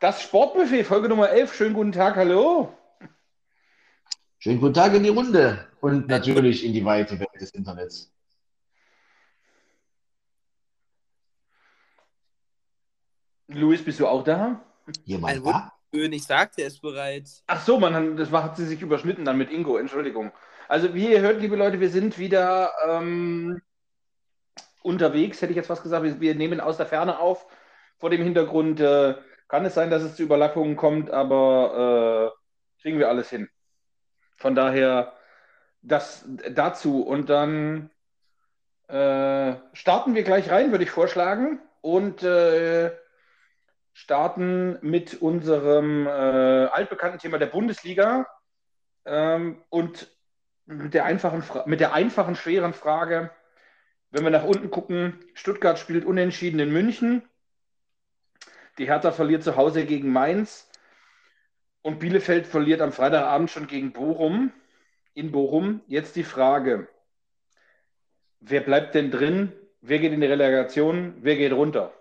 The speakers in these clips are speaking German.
das Sportbuffet, Folge Nummer 11. Schönen guten Tag, hallo. Schönen guten Tag in die Runde und natürlich in die weite Welt des Internets. Luis, bist du auch da? Jemand da? König sagte es bereits. Ach so, man, das hat sie sich überschnitten dann mit Ingo, Entschuldigung. Also wie ihr hört, liebe Leute, wir sind wieder ähm, unterwegs, hätte ich jetzt fast gesagt. Wir, wir nehmen aus der Ferne auf. Vor dem Hintergrund äh, kann es sein, dass es zu Überlappungen kommt, aber äh, kriegen wir alles hin. Von daher das dazu. Und dann äh, starten wir gleich rein, würde ich vorschlagen. Und äh, starten mit unserem äh, altbekannten Thema der Bundesliga ähm, und mit der, einfachen mit der einfachen, schweren Frage, wenn wir nach unten gucken, Stuttgart spielt unentschieden in München, die Hertha verliert zu Hause gegen Mainz und Bielefeld verliert am Freitagabend schon gegen Bochum, in Bochum. Jetzt die Frage, wer bleibt denn drin, wer geht in die Relegation, wer geht runter?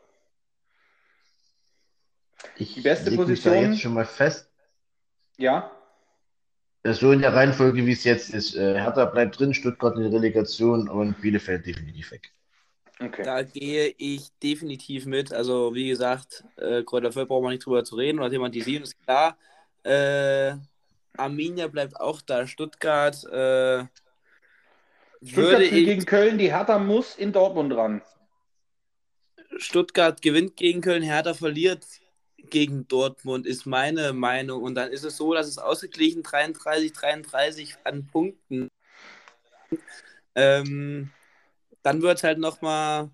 Ich Die beste leg mich da Position- jetzt schon mal fest. Ja, so in der Reihenfolge, wie es jetzt ist. Äh, Hertha bleibt drin, Stuttgart in der Relegation und Bielefeld definitiv weg. Okay. Da gehe ich definitiv mit. Also, wie gesagt, äh, Kräuter Fürth braucht man nicht drüber zu reden oder thematisieren, ist klar. Äh, Arminia bleibt auch da. Stuttgart äh, Stuttgart ich. gegen Köln, die Hertha muss in Dortmund ran. Stuttgart gewinnt gegen Köln, Hertha verliert gegen Dortmund, ist meine Meinung. Und dann ist es so, dass es ausgeglichen 33, 33 an Punkten. Ähm, dann wird es halt nochmal,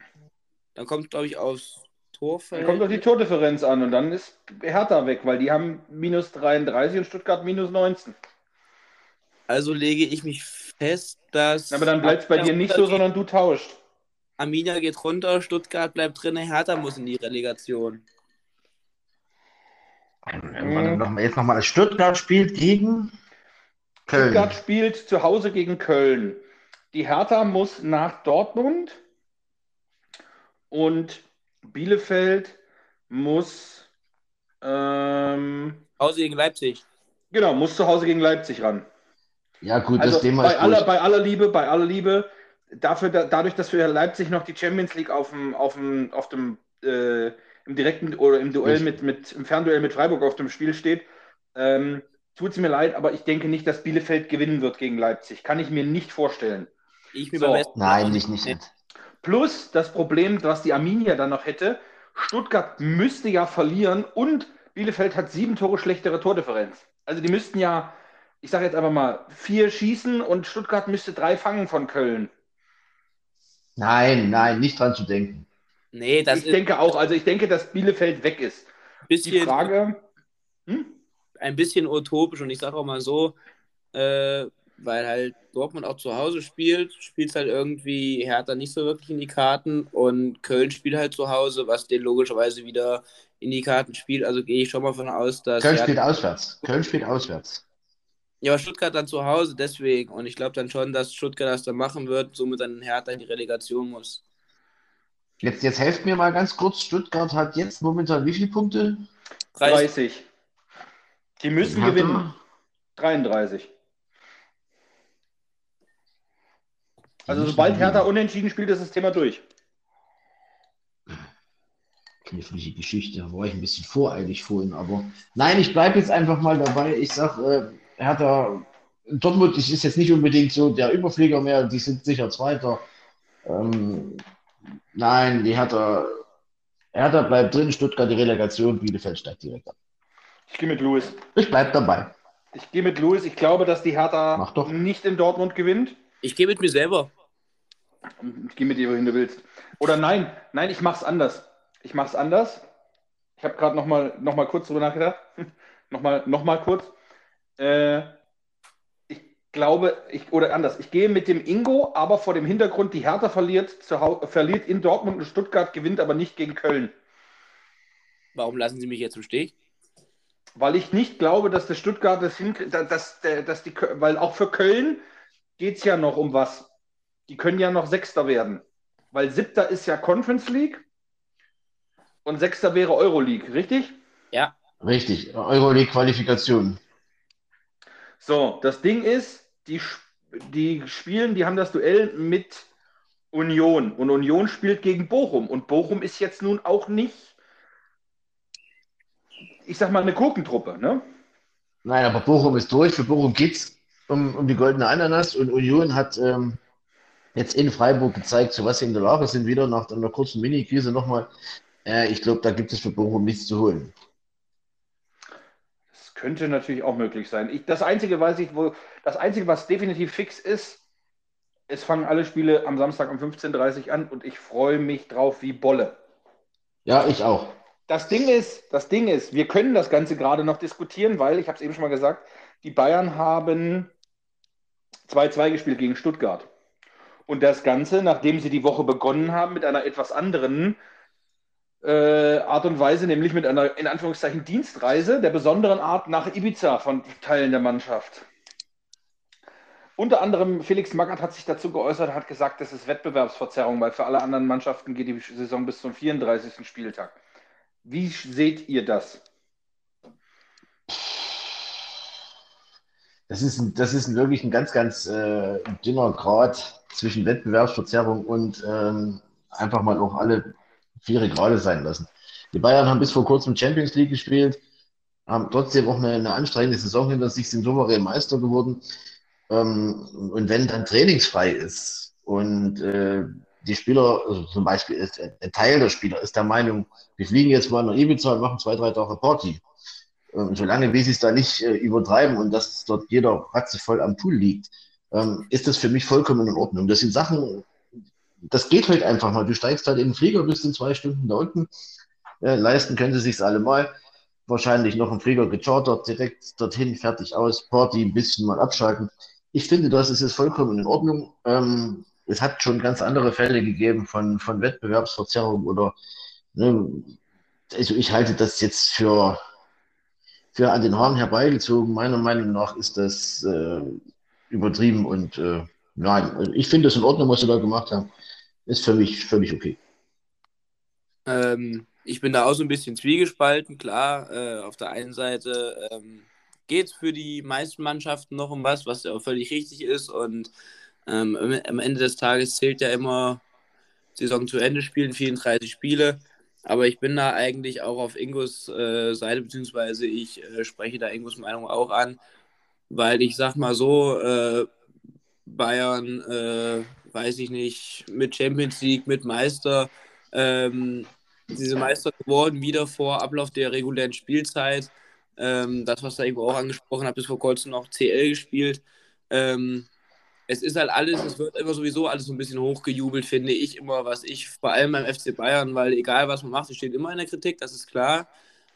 dann kommt glaube ich aufs Dann Torfeld. kommt doch die Tordifferenz an und dann ist Hertha weg, weil die haben minus 33 und Stuttgart minus 19. Also lege ich mich fest, dass. Aber dann bleibt es bei dir nicht so, sondern du tauscht. Arminia geht runter, Stuttgart bleibt drin, Hertha muss in die Relegation. Mhm. Noch mal, jetzt nochmal, Stuttgart spielt gegen Köln. Stuttgart spielt zu Hause gegen Köln. Die Hertha muss nach Dortmund und Bielefeld muss ähm, Hause gegen Leipzig. genau muss zu Hause gegen Leipzig ran. Ja gut, Also das Thema bei ist aller, durch. bei aller Liebe, bei aller Liebe, dafür, da, dadurch, dass für Leipzig noch die Champions League auf dem, auf dem, auf dem äh, im direkten oder im Duell mit, mit, im Fernduell mit Freiburg auf dem Spiel steht, ähm, tut es mir leid, aber ich denke nicht, dass Bielefeld gewinnen wird gegen Leipzig. Kann ich mir nicht vorstellen. Ich So. beim Nein, auch nicht, nicht. Plus das Problem, was die Arminia dann noch hätte, Stuttgart müsste ja verlieren und Bielefeld hat sieben Tore schlechtere Tordifferenz. Also die müssten ja, ich sage jetzt einfach mal, vier schießen und Stuttgart müsste drei fangen von Köln. Nein, nein, nicht dran zu denken. Nee, das ich ist denke auch, also ich denke, dass Bielefeld weg ist. ein Die bisschen, Frage, hm? ein bisschen utopisch und ich sage auch mal so, äh, weil halt Dortmund auch zu Hause spielt, spielt halt irgendwie Hertha nicht so wirklich in die Karten und Köln spielt halt zu Hause, was den logischerweise wieder in die Karten spielt. Also gehe ich schon mal von aus, dass Köln Hertha- spielt auswärts. Köln spielt auswärts. Ja, aber Stuttgart dann zu Hause, deswegen. Und ich glaube dann schon, dass Stuttgart das dann machen wird, somit dann Hertha in die Relegation muss. Jetzt, jetzt helft mir mal ganz kurz. Stuttgart hat jetzt momentan wie viele Punkte? 30. Die müssen Hertha? gewinnen. 33. Also sobald. Hertha unentschieden spielt, ist das Thema durch. Knifflige Geschichte, da war ich ein bisschen voreilig vorhin, aber nein, ich bleibe jetzt einfach mal dabei. Ich sag, äh, Hertha, Dortmund ist ist jetzt nicht unbedingt so der Überflieger mehr, die sind sicher Zweiter. Ähm, nein, die Hertha, Hertha bleibt drin, Stuttgart die Relegation, Bielefeld steigt direkt ab. Ich gehe mit Louis. Ich bleib dabei. Ich gehe mit Louis. Ich glaube, dass die Hertha nicht in Dortmund gewinnt. Ich gehe mit mir selber. Ich gehe mit dir, wohin du willst. Oder nein, nein, ich mache es anders. Ich mache es anders. Ich habe gerade noch mal, noch mal kurz drüber nachgedacht. noch, mal, noch mal kurz. Äh, ich glaube, ich, oder anders. Ich gehe mit dem Ingo, aber vor dem Hintergrund, die Hertha verliert, verliert in Dortmund und Stuttgart, gewinnt aber nicht gegen Köln. Warum lassen Sie mich jetzt im Stich? Weil ich nicht glaube, dass der Stuttgart das hinkriegt, dass, dass, die, weil auch für Köln geht es ja noch um was. Die können ja noch Sechster werden. Weil Siebter ist ja Conference League und Sechster wäre Euroleague, richtig? Ja. Richtig, Euroleague-Qualifikation. So, das Ding ist, die, die spielen, die haben das Duell mit Union und Union spielt gegen Bochum und Bochum ist jetzt nun auch nicht, ich sag mal, eine Gurkentruppe, ne? Nein, aber Bochum ist durch. Für Bochum geht's um, um die goldene Ananas und Union hat ähm, jetzt in Freiburg gezeigt, zu was sie in der Lage sind, wieder nach einer kurzen Mini-Krise nochmal. Äh, ich glaube, da gibt es für Bochum nichts zu holen. Das könnte natürlich auch möglich sein. Ich, das Einzige, weiß ich, wo, das Einzige, was definitiv fix ist, es fangen alle Spiele am Samstag um 15.30 Uhr an und ich freue mich drauf wie Bolle. Ja, ich auch. Das Ding ist, das Ding ist, wir können das Ganze gerade noch diskutieren, weil, ich habe es eben schon mal gesagt, die Bayern haben 2-2 gespielt gegen Stuttgart. Und das Ganze, nachdem sie die Woche begonnen haben mit einer etwas anderen äh, Art und Weise, nämlich mit einer in Anführungszeichen Dienstreise der besonderen Art nach Ibiza von Teilen der Mannschaft. Unter anderem Felix Magath hat sich dazu geäußert, hat gesagt, das ist Wettbewerbsverzerrung, weil für alle anderen Mannschaften geht die Saison bis zum 34. Spieltag. Wie seht ihr das? Das ist, ein, das ist wirklich ein ganz, ganz äh, dünner Grad zwischen Wettbewerbsverzerrung und ähm, einfach mal auch alle vier Grade sein lassen. Die Bayern haben bis vor kurzem Champions League gespielt, haben trotzdem auch eine, eine anstrengende Saison hinter sich, sind souverän Meister geworden. Ähm, und wenn dann trainingsfrei ist und äh, die Spieler, also zum Beispiel ist, ein Teil der Spieler ist der Meinung, wir fliegen jetzt mal nach Ibiza und machen zwei, drei Tage Party. Und solange wie sie es da nicht äh, übertreiben und dass dort jeder voll am Pool liegt, ähm, ist das für mich vollkommen in Ordnung. Das sind Sachen, das geht halt einfach mal. Du steigst halt in den Flieger, bist in zwei Stunden da unten. Äh, leisten können sie sich alle mal. Wahrscheinlich noch einen Flieger gechartert, direkt dorthin, fertig aus, Party, ein bisschen mal abschalten. Ich finde, das ist jetzt vollkommen in Ordnung. Ähm, es hat schon ganz andere Fälle gegeben von, von Wettbewerbsverzerrung oder, ne, also ich halte das jetzt für, für an den Haaren herbeigezogen. Meiner Meinung nach ist das äh, übertrieben und äh, nein, also ich finde es in Ordnung, was sie da gemacht haben. Ist für mich völlig okay. Ähm, ich bin da auch so ein bisschen zwiegespalten. Klar, äh, auf der einen Seite ähm, geht es für die meisten Mannschaften noch um was, was ja auch völlig richtig ist. Und ähm, am Ende des Tages zählt ja immer Saison zu Ende spielen, 34 Spiele. Aber ich bin da eigentlich auch auf Ingos äh, Seite, beziehungsweise ich äh, spreche da Ingos Meinung auch an, weil ich sag mal so, äh, Bayern, äh, weiß ich nicht, mit Champions League, mit Meister, ähm, diese Meister geworden, wieder vor Ablauf der regulären Spielzeit. Ähm, das, was da irgendwo auch angesprochen hat, bis vor kurzem noch CL gespielt. Ähm, es ist halt alles, es wird immer sowieso alles so ein bisschen hochgejubelt, finde ich immer, was ich, vor allem beim FC Bayern, weil egal was man macht, es steht immer in der Kritik, das ist klar.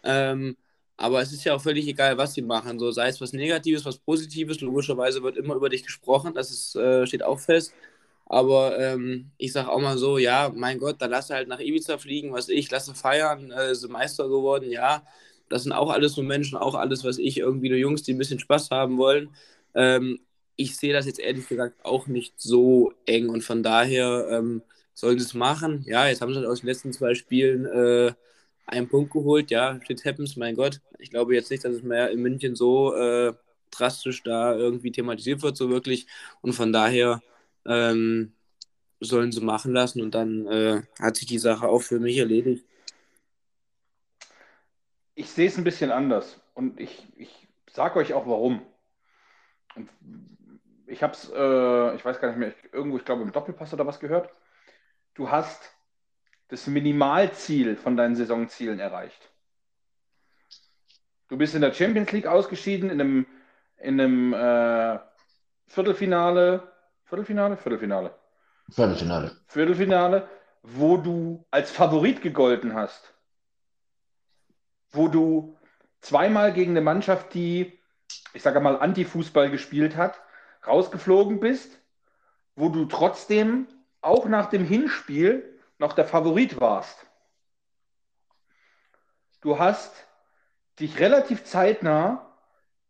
Ähm, aber es ist ja auch völlig egal, was sie machen. So, sei es was Negatives, was Positives, logischerweise wird immer über dich gesprochen, das ist, äh, steht auch fest. Aber ähm, ich sage auch mal so, ja, mein Gott, dann lass halt nach Ibiza fliegen, was ich, lasse feiern, äh, sind Meister geworden, ja. Das sind auch alles so Menschen, auch alles, was ich, irgendwie nur Jungs, die ein bisschen Spaß haben wollen. Ähm, ich sehe das jetzt ehrlich gesagt auch nicht so eng und von daher ähm, sollen sie es machen. Ja, jetzt haben sie halt aus den letzten zwei Spielen äh, einen Punkt geholt. Ja, shit happens, mein Gott. Ich glaube jetzt nicht, dass es mehr in München so äh, drastisch da irgendwie thematisiert wird, so wirklich. Und von daher ähm, sollen sie machen lassen und dann äh, hat sich die Sache auch für mich erledigt. Ich sehe es ein bisschen anders und ich, ich sage euch auch warum. Ich habe es, äh, ich weiß gar nicht mehr, ich, irgendwo, ich glaube im Doppelpass oder was gehört. Du hast das Minimalziel von deinen Saisonzielen erreicht. Du bist in der Champions League ausgeschieden, in einem, in einem äh, Viertelfinale, Viertelfinale, Viertelfinale. Viertelfinale. Viertelfinale, wo du als Favorit gegolten hast. Wo du zweimal gegen eine Mannschaft, die, ich sage mal, Anti-Fußball gespielt hat, rausgeflogen bist, wo du trotzdem auch nach dem Hinspiel noch der Favorit warst. Du hast dich relativ zeitnah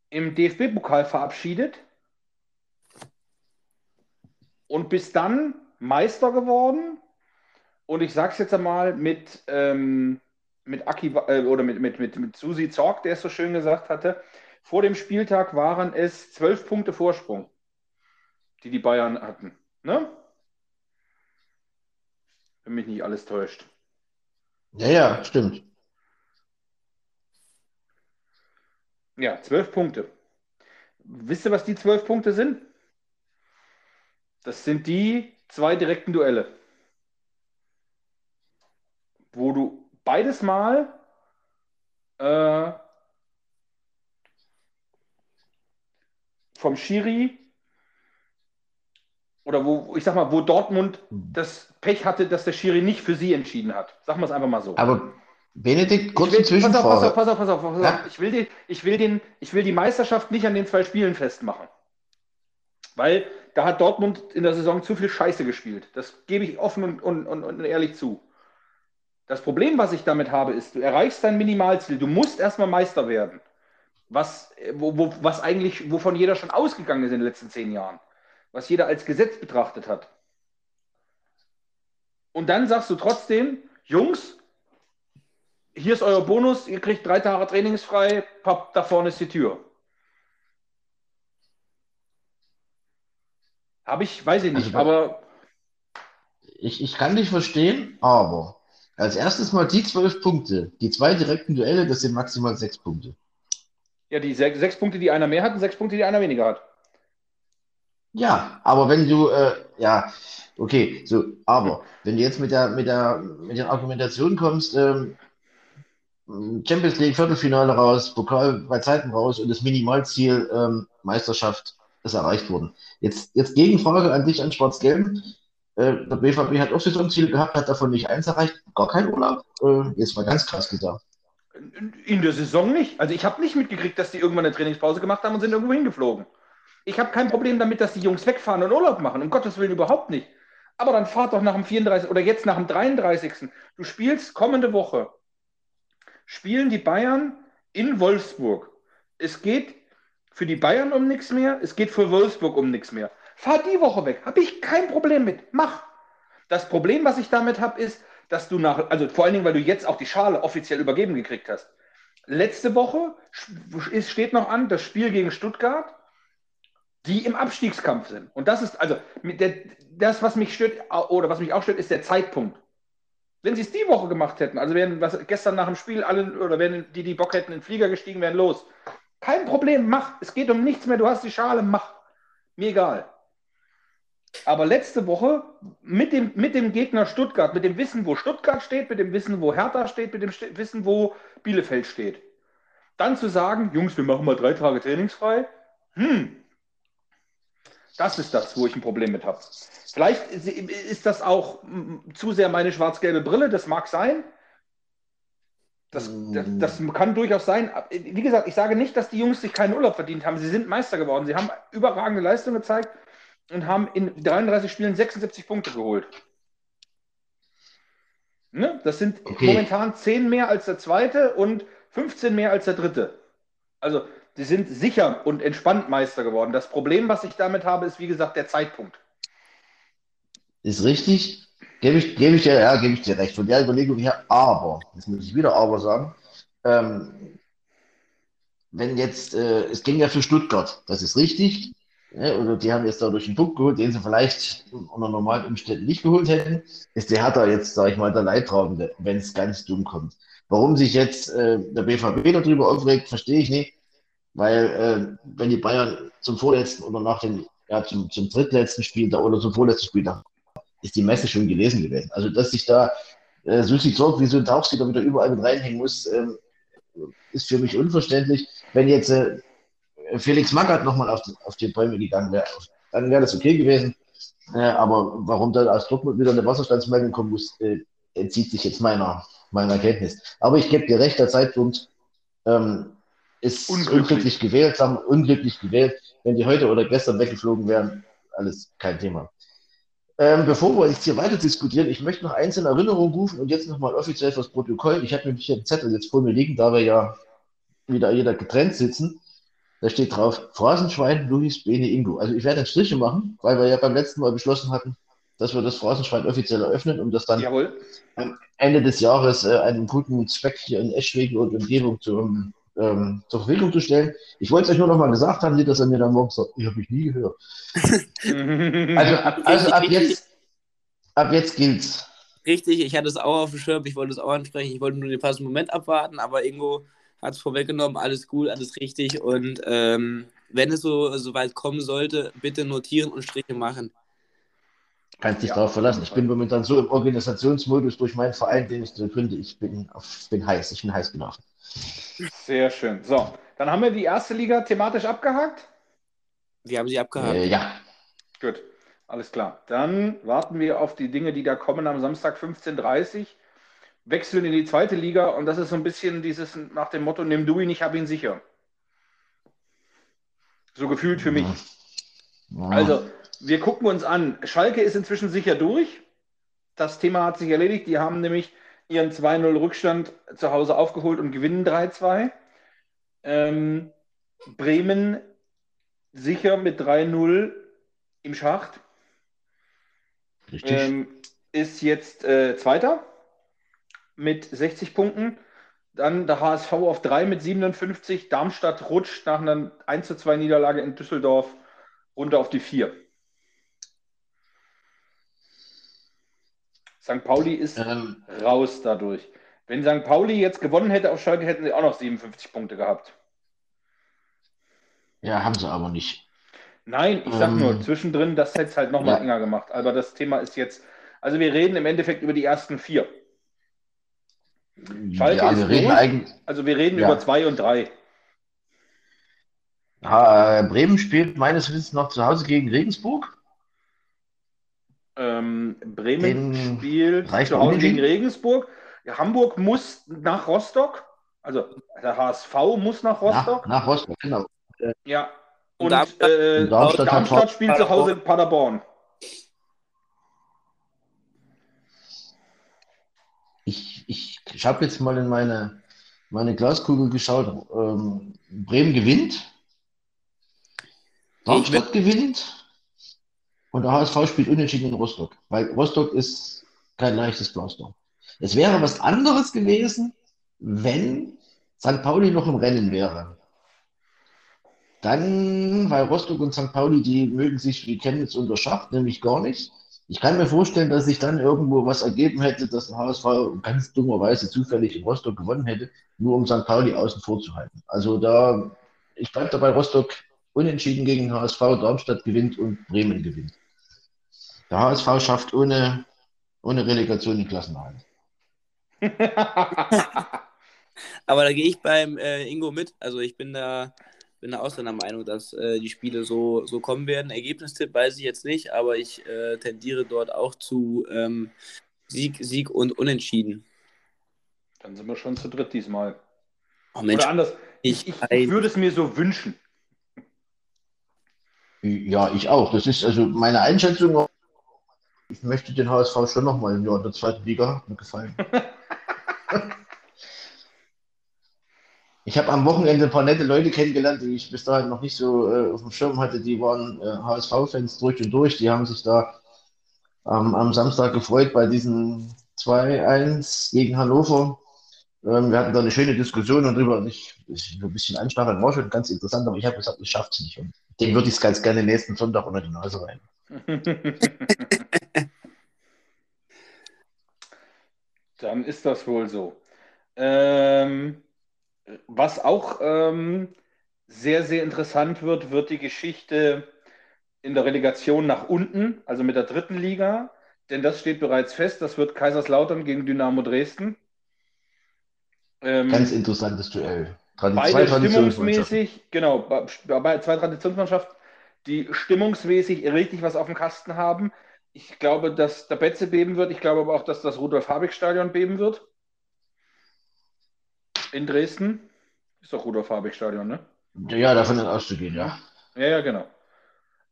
im DFB-Pokal verabschiedet und bist dann Meister geworden. Und ich sage es jetzt einmal mit, ähm, mit Aki äh, oder mit, mit, mit, mit Susi Zorg, der es so schön gesagt hatte. Vor dem Spieltag waren es zwölf Punkte Vorsprung, die die Bayern hatten. Ne? Wenn mich nicht alles täuscht. Ja, ja, stimmt. Ja, zwölf Punkte. Wisst ihr, was die zwölf Punkte sind? Das sind die zwei direkten Duelle, wo du beides Mal äh, vom Schiri oder wo, ich sag mal, wo Dortmund das Pech hatte, dass der Schiri nicht für sie entschieden hat. Sagen wir es einfach mal so. Aber Benedikt, kurze will, Zwischenfrage. Pass auf, pass auf, pass auf, pass auf. Ja. Ich, will den, ich, will den, ich will die Meisterschaft nicht an den zwei Spielen festmachen. Weil da hat Dortmund in der Saison zu viel Scheiße gespielt. Das gebe ich offen und, und, und, und ehrlich zu. Das Problem, was ich damit habe, ist, du erreichst dein Minimalziel. Du musst erstmal Meister werden. Was, wo, wo, was eigentlich, wovon jeder schon ausgegangen ist in den letzten zehn Jahren. Was jeder als Gesetz betrachtet hat. Und dann sagst du trotzdem, Jungs, hier ist euer Bonus, ihr kriegt drei Tage trainingsfrei, papp, da vorne ist die Tür. Habe ich, weiß ich nicht, Also, aber Ich, ich kann dich verstehen, aber als erstes mal die zwölf Punkte. Die zwei direkten Duelle, das sind maximal sechs Punkte. ja, die sechs, sechs Punkte, die einer mehr hat und sechs Punkte, die einer weniger hat. Ja, aber wenn du, äh, ja, okay, so, aber wenn du jetzt mit der, mit der, mit der Argumentation kommst, ähm, Champions League Viertelfinale raus, Pokal bei Zeiten raus und das Minimalziel ähm, Meisterschaft ist erreicht worden. Jetzt, jetzt Gegenfrage an dich an Schwarz-Gelb. Äh, der BVB hat auch Saisonziel gehabt, hat davon nicht eins erreicht, gar kein Urlaub. Äh, jetzt mal ganz krass gesagt. In der Saison nicht. Also ich habe nicht mitgekriegt, dass die irgendwann eine Trainingspause gemacht haben und sind irgendwo hingeflogen. Ich habe kein Problem damit, dass die Jungs wegfahren und Urlaub machen. Um Gottes Willen überhaupt nicht. Aber dann fahrt doch nach dem 34. oder jetzt nach dem 33. Du spielst kommende Woche. Spielen die Bayern in Wolfsburg. Es geht für die Bayern um nichts mehr. Es geht für Wolfsburg um nichts mehr. Fahr die Woche weg. Habe ich kein Problem mit. Mach. Das Problem, was ich damit habe, ist, dass du nach, also vor allen Dingen, weil du jetzt auch die Schale offiziell übergeben gekriegt hast. Letzte Woche ist, steht noch an das Spiel gegen Stuttgart, die im Abstiegskampf sind. Und das ist, also der, das, was mich stört, oder was mich auch stört, ist der Zeitpunkt. Wenn sie es die Woche gemacht hätten, also wären was, gestern nach dem Spiel alle, oder wären die, die Bock hätten, in den Flieger gestiegen, wären los. Kein Problem, mach. Es geht um nichts mehr, du hast die Schale, mach. Mir egal. Aber letzte Woche mit dem, mit dem Gegner Stuttgart, mit dem Wissen, wo Stuttgart steht, mit dem Wissen, wo Hertha steht, mit dem St Wissen, wo Bielefeld steht, dann zu sagen, Jungs, wir machen mal drei Tage trainingsfrei, hm, das ist das, wo ich ein Problem mit habe. Vielleicht ist das auch zu sehr meine schwarz-gelbe Brille, das mag sein. Das, das, das, kann durchaus sein. Wie gesagt, ich sage nicht, dass die Jungs sich keinen Urlaub verdient haben. Sie sind Meister geworden. Sie haben überragende Leistung gezeigt und haben in 33 Spielen 76 Punkte geholt. Ne? Das sind okay. momentan 10 mehr als der zweite und 15 mehr als der dritte. Also, sie sind sicher und entspannt Meister geworden. Das Problem, was ich damit habe, ist, wie gesagt, der Zeitpunkt. Ist richtig. Gebe ich, gebe ich dir, ja, gebe ich dir recht. Von der Überlegung her, aber, jetzt muss ich wieder aber sagen, ähm, wenn jetzt, äh, es ging ja für Stuttgart, das ist richtig, ja, oder die haben jetzt dadurch einen Punkt geholt, den sie vielleicht unter normalen Umständen nicht geholt hätten, ist der Hertha jetzt, sage ich mal, der Leidtragende, wenn es ganz dumm kommt. Warum sich jetzt äh, der BVB darüber aufregt, verstehe ich nicht, weil äh, wenn die Bayern zum vorletzten oder nach dem, ja, zum, zum drittletzten Spiel da, oder zum vorletzten Spiel da ist die Messe schon gelesen gewesen. Also, dass sich da äh, Susi Zorg wie so ein Tauchsieder wieder überall mit reinhängen muss, ähm, ist für mich unverständlich. Wenn jetzt äh, Felix Magath nochmal auf, auf die Bäume gegangen wäre, dann wäre das okay gewesen. Äh, aber warum da aus Dortmund wieder eine Wasserstandsmeldung kommen muss, äh, entzieht sich jetzt meiner, meiner Kenntnis. Aber ich gebe dir recht, der Zeitpunkt ähm, ist unglücklich. unglücklich gewählt, sagen unglücklich gewählt. Wenn die heute oder gestern weggeflogen wären, alles kein Thema. Ähm, bevor wir jetzt hier weiter diskutieren, ich möchte noch eins in Erinnerung rufen und jetzt nochmal offiziell fürs Protokoll. Ich habe nämlich hier einen Zettel jetzt vor mir liegen, da wir ja wieder jeder getrennt sitzen. Da steht drauf, Phrasenschwein, Luis, Bene, Ingo. Also ich werde Striche machen, weil wir ja beim letzten Mal beschlossen hatten, dass wir das Phrasenschwein offiziell eröffnen, um das dann Jawohl. am Ende des Jahres äh, einen guten Zweck hier in Eschwege und Umgebung zu, ähm, zur Verfügung zu stellen. Ich wollte es euch nur noch mal gesagt haben, dass er mir dann morgen sagt, ich habe mich nie gehört. Also, ab, also ab, jetzt, ab jetzt gilt's. Richtig, ich hatte es auch auf dem Schirm, ich wollte es auch ansprechen, ich wollte nur den passenden Moment abwarten, aber Ingo hat es vorweggenommen, alles gut, alles richtig und ähm, wenn es so, so weit kommen sollte, bitte notieren und Striche machen. Kannst dich Ja, darauf verlassen. Ich bin momentan so im Organisationsmodus durch meinen Verein, den ich so gründe. Ich bin, bin heiß. Ich bin heiß gelaufen. Sehr schön. So, dann haben wir die erste Liga thematisch abgehakt. Wir haben sie abgehakt. Äh, ja, Gut, alles klar. Dann warten wir auf die Dinge, die da kommen am Samstag 15.30 Uhr. Wechseln in die zweite Liga und das ist so ein bisschen dieses nach dem Motto: Nimm du ihn, ich habe ihn sicher. So gefühlt für mich. Ja. Also, wir gucken uns an. Schalke ist inzwischen sicher durch. Das Thema hat sich erledigt. Die haben nämlich ihren 2-0 Rückstand zu Hause aufgeholt und gewinnen 3-2. Ähm, Bremen sicher mit 3-0 im Schacht. richtig. Ähm, ist jetzt äh, Zweiter mit 60 Punkten. Dann der HSV auf 3 mit 57. Darmstadt rutscht nach einer 1 zu 2 Niederlage in Düsseldorf runter auf die 4. St. Pauli ist ähm, raus dadurch. Wenn St. Pauli jetzt gewonnen hätte auf Schalke, hätten sie auch noch 57 Punkte gehabt. ja, haben sie aber nicht. Nein, ich sag Ähm, nur, zwischendrin, das hätte es halt nochmal ja. enger gemacht. Aber das Thema ist jetzt, also wir reden im Endeffekt über die ersten vier. Schalke ja, ist eigentlich. Also wir reden Ja. über zwei und drei. Bremen spielt meines Wissens noch zu Hause gegen Regensburg. Ähm, Bremen Den spielt zu Hause gegen Regensburg. Ja, Hamburg muss nach Rostock. Also der HSV muss nach Rostock. Nach, nach Rostock, genau. Ja. Und Darmstadt- äh, Darmstadt Darmstadt, hat- spielt zu Hause in Paderborn. Ich, ich, ich habe jetzt mal in meine, meine Glaskugel geschaut. Ähm, Bremen gewinnt. Darmstadt gewinnt. Und der HSV spielt unentschieden in Rostock. Weil Rostock ist kein leichtes Pflaster. Es wäre was anderes gewesen, wenn St. Pauli noch im Rennen wäre. Dann, weil Rostock und St. Pauli, die mögen sich wie Chemnitz unter Schacht, nämlich gar nicht. Ich kann mir vorstellen, dass sich dann irgendwo was ergeben hätte, dass der HSV ganz dummerweise zufällig in Rostock gewonnen hätte, nur um St. Pauli außen vor zu halten. Also da, ich bleibe dabei, Rostock unentschieden gegen HSV, Darmstadt gewinnt und Bremen gewinnt. Der HSV schafft ohne, ohne Relegation den Klassenerhalt. Aber da gehe ich beim äh, Ingo mit. Also ich bin da, bin da auch seiner Meinung, dass äh, die Spiele so, so kommen werden. Ergebnistipp weiß ich jetzt nicht, aber ich äh, tendiere dort auch zu ähm, Sieg, Sieg und Unentschieden. Dann sind wir schon zu dritt diesmal. Oh Mensch, Oder anders. Ich, ich, ich würde es mir so wünschen. Ja, ich auch. Das ist also meine Einschätzung. Ich möchte den HSV schon nochmal im Jahr in der zweiten Liga. Hat mir gefallen. Ich habe am Wochenende ein paar nette Leute kennengelernt, die ich bis dahin noch nicht so äh, auf dem Schirm hatte. Die waren äh, HSV-Fans durch und durch. Die haben sich da ähm, am Samstag gefreut bei diesem 2-1 gegen Hannover. Ähm, wir hatten da eine schöne Diskussion und drüber. Ich, ich, ein bisschen anstacheln war schon ganz interessant, aber ich habe gesagt, ich schaffe es nicht. Und dem würde ich es ganz gerne nächsten Sonntag unter die Nase rein. Dann ist das wohl so. Ähm, was auch ähm, sehr, sehr interessant wird, wird die Geschichte in der Relegation nach unten, also mit der dritten Liga. Denn das steht bereits fest. Das wird Kaiserslautern gegen Dynamo Dresden. Ähm, Ganz interessantes Duell. Tradi- Beide stimmungsmäßig, genau, bei bei zwei Traditionsmannschaften, die stimmungsmäßig richtig was auf dem Kasten haben. Ich glaube, dass der Betze beben wird. Ich glaube aber auch, dass das Rudolf-Habig-Stadion beben wird. In Dresden. Ist doch Rudolf-Habig-Stadion, ne? Ja, davon ist auszugehen, ja. Ja, ja, genau.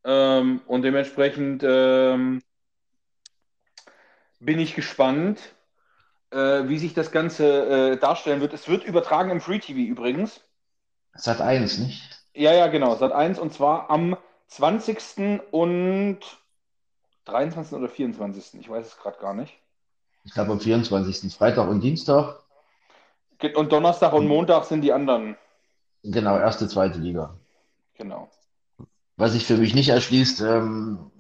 Ähm, und dementsprechend ähm, bin ich gespannt, äh, wie sich das Ganze äh, darstellen wird. Es wird übertragen im Free TV übrigens. Sat 1, nicht? Ja, ja, genau, Sat 1 und zwar am 20. und 23. oder 24. Ich weiß es gerade gar nicht. Ich glaube am 24. Freitag und Dienstag. Und Donnerstag und Montag sind die anderen. Genau, erste, zweite Liga. Genau. Was sich für mich nicht erschließt, ähm,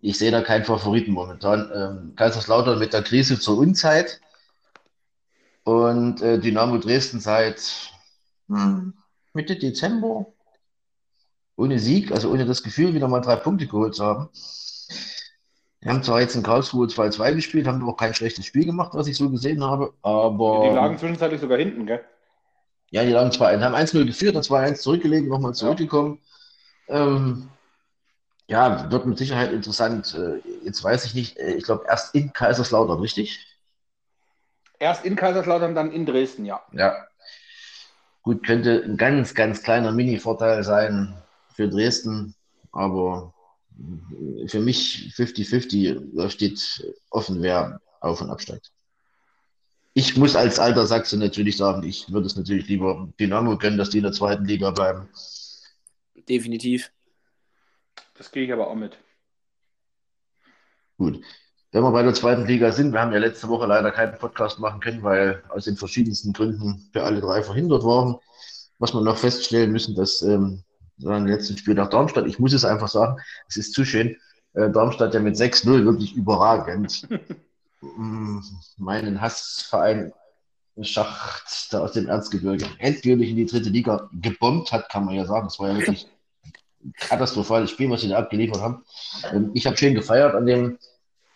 ich sehe da keinen Favoriten momentan. Ähm, Kaiserslautern mit der Krise zur Unzeit und äh, Dynamo Dresden seit hm, Mitte Dezember ohne Sieg, also ohne das Gefühl, wieder mal drei Punkte geholt zu haben. Wir haben zwar jetzt in Karlsruhe 2-2 gespielt, haben auch kein schlechtes Spiel gemacht, was ich so gesehen habe, aber. Die lagen zwischenzeitlich sogar hinten, gell? Ja, die lagen 2-1, haben 1-0 geführt, dann 2-1 zurückgelegt, nochmal zurückgekommen. Ja. Ähm, ja, wird mit Sicherheit interessant. Äh, jetzt weiß ich nicht, äh, ich glaube erst in Kaiserslautern, richtig? Erst in Kaiserslautern, dann in Dresden, ja. Ja. Gut, könnte ein ganz, ganz kleiner Mini-Vorteil sein für Dresden, aber für mich 50-50, da steht offen, wer auf- und absteigt. Ich muss als alter Sachse natürlich sagen, ich würde es natürlich lieber Dynamo gönnen, dass die in der zweiten Liga bleiben. Definitiv. Das gehe ich aber auch mit. Gut. Wenn wir bei der zweiten Liga sind, wir haben ja letzte Woche leider keinen Podcast machen können, weil aus den verschiedensten Gründen für alle drei verhindert waren. Was wir noch feststellen müssen, dass ähm, im letzten Spiel nach Darmstadt, ich muss es einfach sagen, es ist zu schön, äh, Darmstadt ja mit 6-0 wirklich überragend meinen Hassverein Schacht da aus dem Erzgebirge endgültig in die dritte Liga gebombt hat, kann man ja sagen. Das war ja wirklich katastrophales Spiel, was sie da abgeliefert haben. Ähm, ich habe schön gefeiert an dem,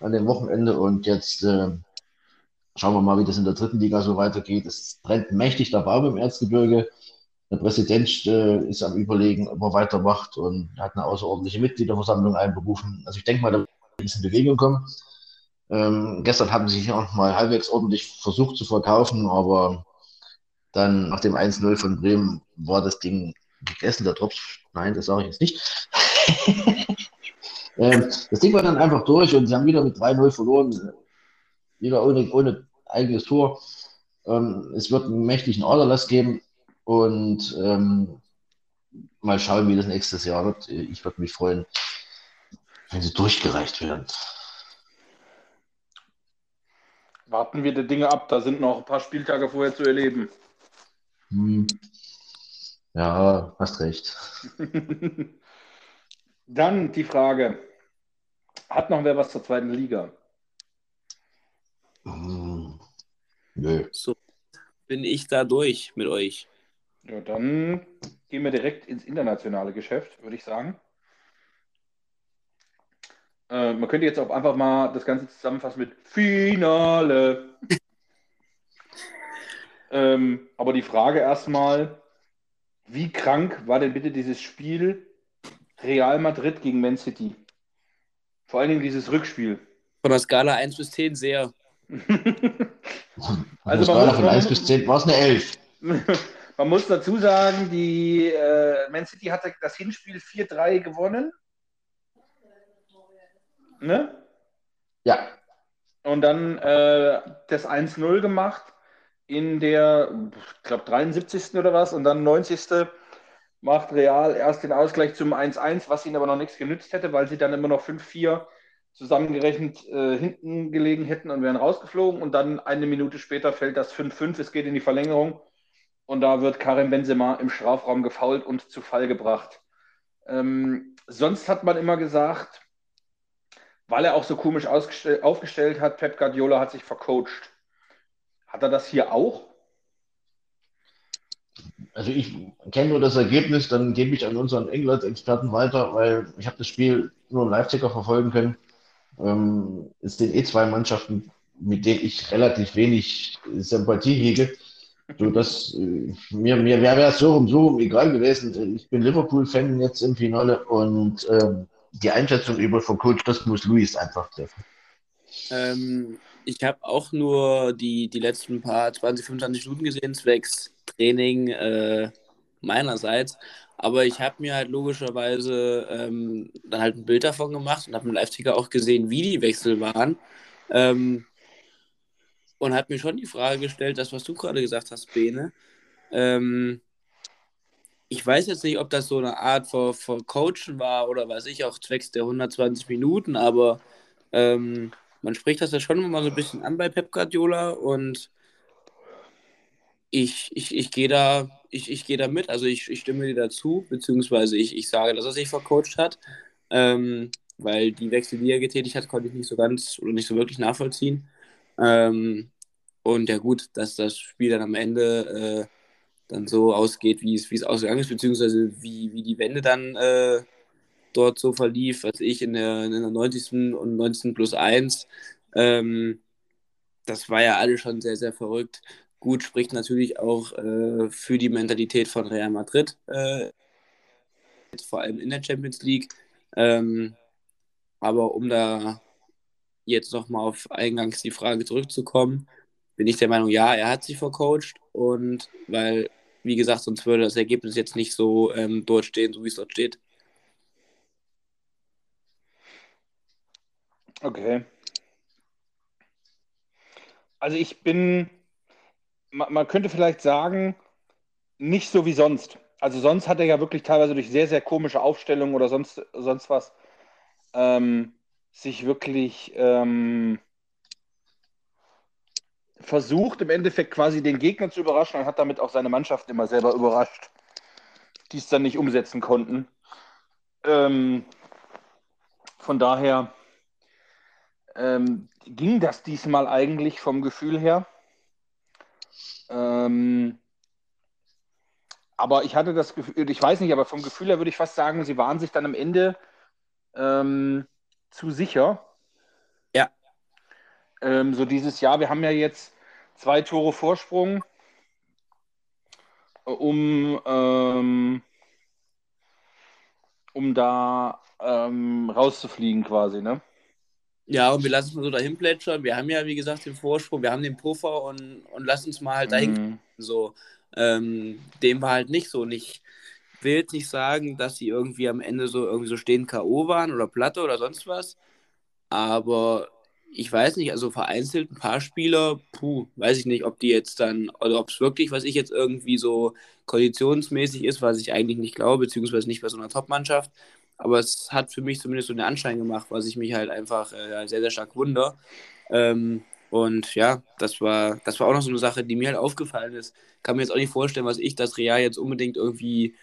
an dem Wochenende und jetzt äh, schauen wir mal, wie das in der dritten Liga so weitergeht. Es brennt mächtig der Baum im Erzgebirge. Der Präsident äh, ist am Überlegen, ob er weitermacht und hat eine außerordentliche Mitgliederversammlung einberufen. Also ich denke mal, da wird ein bisschen Bewegung kommen. Ähm, gestern haben sie sich auch mal halbwegs ordentlich versucht zu verkaufen, aber dann nach dem 1-0 von Bremen war das Ding gegessen, der Drops. Nein, das sage ich jetzt nicht. ähm, das Ding war dann einfach durch und sie haben wieder mit 3-0 verloren. Wieder ohne, ohne eigenes Tor. Ähm, es wird einen mächtigen Aderlass geben und ähm, mal schauen, wie das nächstes Jahr wird. Ich würde mich freuen, wenn sie durchgereicht werden. Warten wir die Dinge ab, da sind noch ein paar Spieltage vorher zu erleben. Hm. Ja, hast recht. Dann die Frage: Hat noch wer was zur zweiten Liga? Hm. Nö. So bin ich da durch mit euch. Ja, dann gehen wir direkt ins internationale Geschäft, würde ich sagen. Äh, man könnte jetzt auch einfach mal das Ganze zusammenfassen mit Finale. ähm, aber die Frage erstmal, wie krank war denn bitte dieses Spiel Real Madrid gegen Man City? Vor allen Dingen dieses Rückspiel. Von der Skala 1 bis 10 sehr. also Skala von 1 bis 10 war es eine 11. man muss dazu sagen, die äh, Man City hatte das Hinspiel 4-3 gewonnen. Ne? Ja. Und dann äh, das 1-0 gemacht in der, ich glaube, 73. oder was. Und dann 90. macht Real erst den Ausgleich zum 1-1, was ihnen aber noch nichts genützt hätte, weil sie dann immer noch 5-4 zusammengerechnet äh, hinten gelegen hätten und wären rausgeflogen. Und dann eine Minute später fällt das 5-5, es geht in die Verlängerung. Und da wird Karim Benzema im Strafraum gefault und zu Fall gebracht. Ähm, sonst hat man immer gesagt, weil er auch so komisch aufgestellt hat, Pep Guardiola hat sich vercoacht. Hat er das hier auch? Also ich kenne nur das Ergebnis, dann gebe ich an unseren England-Experten weiter, weil ich habe das Spiel nur im Live-Ticker verfolgen können. Ähm, es sind eh zwei Mannschaften, mit denen ich relativ wenig Sympathie hege. So, das, äh, mir mir wäre es so rum, so rum egal gewesen. Ich bin Liverpool-Fan jetzt im Finale und ähm, die Einschätzung über von Coach, das muss Luis einfach treffen. Ähm, ich habe auch nur die, die letzten paar 20, 25 Minuten gesehen, zwecks Training äh, meinerseits. Aber ich habe mir halt logischerweise ähm, dann halt ein Bild davon gemacht und habe im Live-Ticker auch gesehen, wie die Wechsel waren. Ähm, und habe mir schon die Frage gestellt, das, was du gerade gesagt hast, Bene. Ähm, ich weiß jetzt nicht, ob das so eine Art von, von Coachen war oder weiß ich auch zwecks der 120 Minuten, aber Ähm, man spricht das ja schon immer so ein bisschen an bei Pep Guardiola und ich, ich, ich gehe da, ich, ich geh da mit, also ich, ich stimme dir dazu, beziehungsweise ich, ich sage, dass er sich vercoacht hat, ähm, weil die Wechsel, die er getätigt hat, konnte ich nicht so ganz oder nicht so wirklich nachvollziehen. Ähm, und ja gut, dass das Spiel dann am Ende äh, dann so ausgeht, wie es, ausgegangen ist, beziehungsweise wie, wie die Wende dann äh, dort so verlief, was ich in der, in der 90. und 19 plus 1. Ähm, das war ja alles schon sehr, sehr verrückt. Gut, spricht natürlich auch äh, für die Mentalität von Real Madrid, äh, vor allem in der Champions League. Ähm, aber um da jetzt nochmal auf eingangs die Frage zurückzukommen, bin ich der Meinung, ja, er hat sich vercoacht und weil, wie gesagt, sonst würde das Ergebnis jetzt nicht so ähm, dort stehen, so wie es dort steht. Okay. Also ich bin, man könnte vielleicht sagen, nicht so wie sonst. Also sonst hat er ja wirklich teilweise durch sehr, sehr komische Aufstellungen oder sonst, sonst was ähm, sich wirklich ähm, versucht, im Endeffekt quasi den Gegner zu überraschen und hat damit auch seine Mannschaft immer selber überrascht, die es dann nicht umsetzen konnten. Ähm, von daher ähm, ging das diesmal eigentlich vom Gefühl her. Ähm, aber ich hatte das Gefühl, ich weiß nicht, aber vom Gefühl her würde ich fast sagen, sie waren sich dann am Ende ähm, zu sicher. Ja. Ähm, so dieses Jahr, wir haben ja jetzt zwei Tore Vorsprung, um, ähm, um da ähm, rauszufliegen quasi, ne? Ja, und wir lassen es mal so dahin plätschern. Wir haben ja, wie gesagt, den Vorsprung, wir haben den Puffer und, und lassen uns mal halt dahin. Mhm. So, ähm, dem war halt nicht so. Und ich will jetzt nicht sagen, dass sie irgendwie am Ende so irgendwie so stehen K.O. waren oder Platte oder sonst was. Aber ich weiß nicht, also vereinzelt ein paar Spieler, puh, weiß ich nicht, ob die jetzt dann, oder ob es wirklich, was ich jetzt irgendwie so konditionsmäßig ist, was ich eigentlich nicht glaube, beziehungsweise nicht bei so einer Top-Mannschaft. Aber es hat für mich zumindest so einen Anschein gemacht, was ich mich halt einfach äh, sehr, sehr stark wundere. Ähm, und ja, das war, das war auch noch so eine Sache, die mir halt aufgefallen ist. Kann mir jetzt auch nicht vorstellen, was ich, das Real jetzt unbedingt irgendwie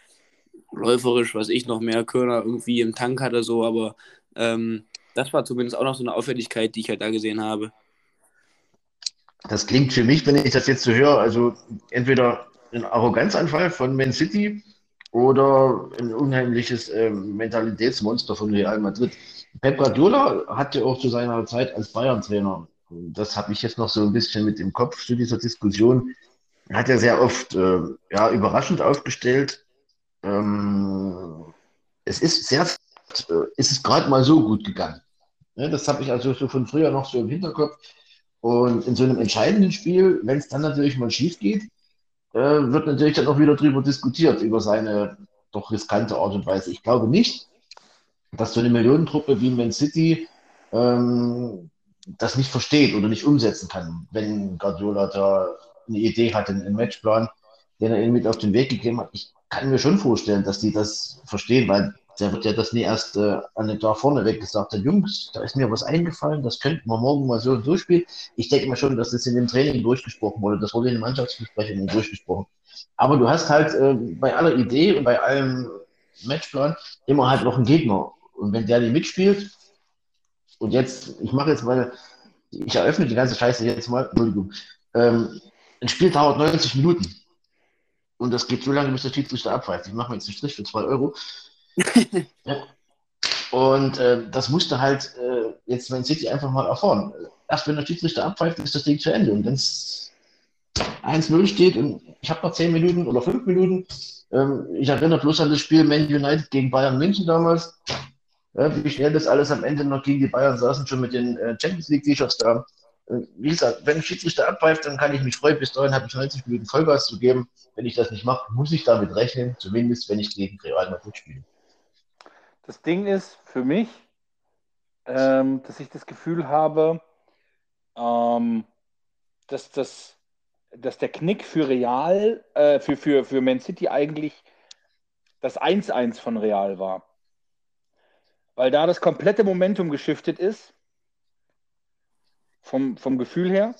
läuferisch, was ich noch mehr Körner irgendwie im Tank hatte, so, aber ähm, das war zumindest auch noch so eine Auffälligkeit, die ich halt da gesehen habe. Das klingt für mich, wenn ich das jetzt so höre, also entweder ein Arroganzanfall von Man City oder ein unheimliches äh, Mentalitätsmonster von Real Madrid. Pep Guardiola hatte auch zu seiner Zeit als Bayern-Trainer, das habe ich jetzt noch so ein bisschen mit im Kopf zu dieser Diskussion, hat er sehr oft äh, ja, überraschend aufgestellt. Ähm, es ist sehr, ist es gerade mal so gut gegangen. Ja, das habe ich also so von früher noch so im Hinterkopf. Und in so einem entscheidenden Spiel, wenn es dann natürlich mal schief geht, äh, wird natürlich dann auch wieder darüber diskutiert, über seine doch riskante Art und Weise. Ich glaube nicht, dass so eine Millionentruppe wie Man City ähm, das nicht versteht oder nicht umsetzen kann, wenn Guardiola da eine Idee hat, einen Matchplan, den er ihnen mit auf den Weg gegeben hat. Ich kann mir schon vorstellen, dass die das verstehen, weil der wird ja das nie erst äh, an den Tag vorne weg gesagt hat, Jungs, da ist mir was eingefallen, das könnten wir morgen mal so und so spielen. Ich denke mir schon, dass das in dem Training durchgesprochen wurde, das wurde in den Mannschaftsbesprechungen durchgesprochen. Aber du hast halt äh, bei aller Idee und bei allem Matchplan immer halt noch einen Gegner. Und wenn der nicht mitspielt, und jetzt, ich mache jetzt mal, ich eröffne die ganze Scheiße jetzt mal, Entschuldigung, ähm, ein Spiel dauert 90 Minuten. Und das geht so lange, bis der Schiedsrichter abpfeift. Ich mache mir jetzt einen Strich für 2 Euro. Und äh, das musste halt äh, jetzt Man City einfach mal erfahren. Erst wenn der Schiedsrichter abpfeift, ist das Ding zu Ende. Und wenn es 1-0 steht und ich habe noch 10 Minuten oder 5 Minuten, ähm, ich erinnere bloß an das Spiel Man United gegen Bayern München damals. Ja, wie schnell das alles am Ende noch gegen die Bayern saßen, schon mit den äh, Champions League T-Shirts da. Äh, wie gesagt, wenn ein Schiedsrichter abpfeift, dann kann ich mich freuen. Bis dahin habe ich 90 Minuten Vollgas zu geben. Wenn ich das nicht mache, muss ich damit rechnen, zumindest wenn ich gegen Real Madrid spiele. Das Ding ist für mich, ähm, dass ich das Gefühl habe, ähm, dass, das, dass der Knick für Real, äh, für, für, für Man City eigentlich das 1-1 von Real war. Weil da das komplette Momentum geschiftet ist vom, vom Gefühl her.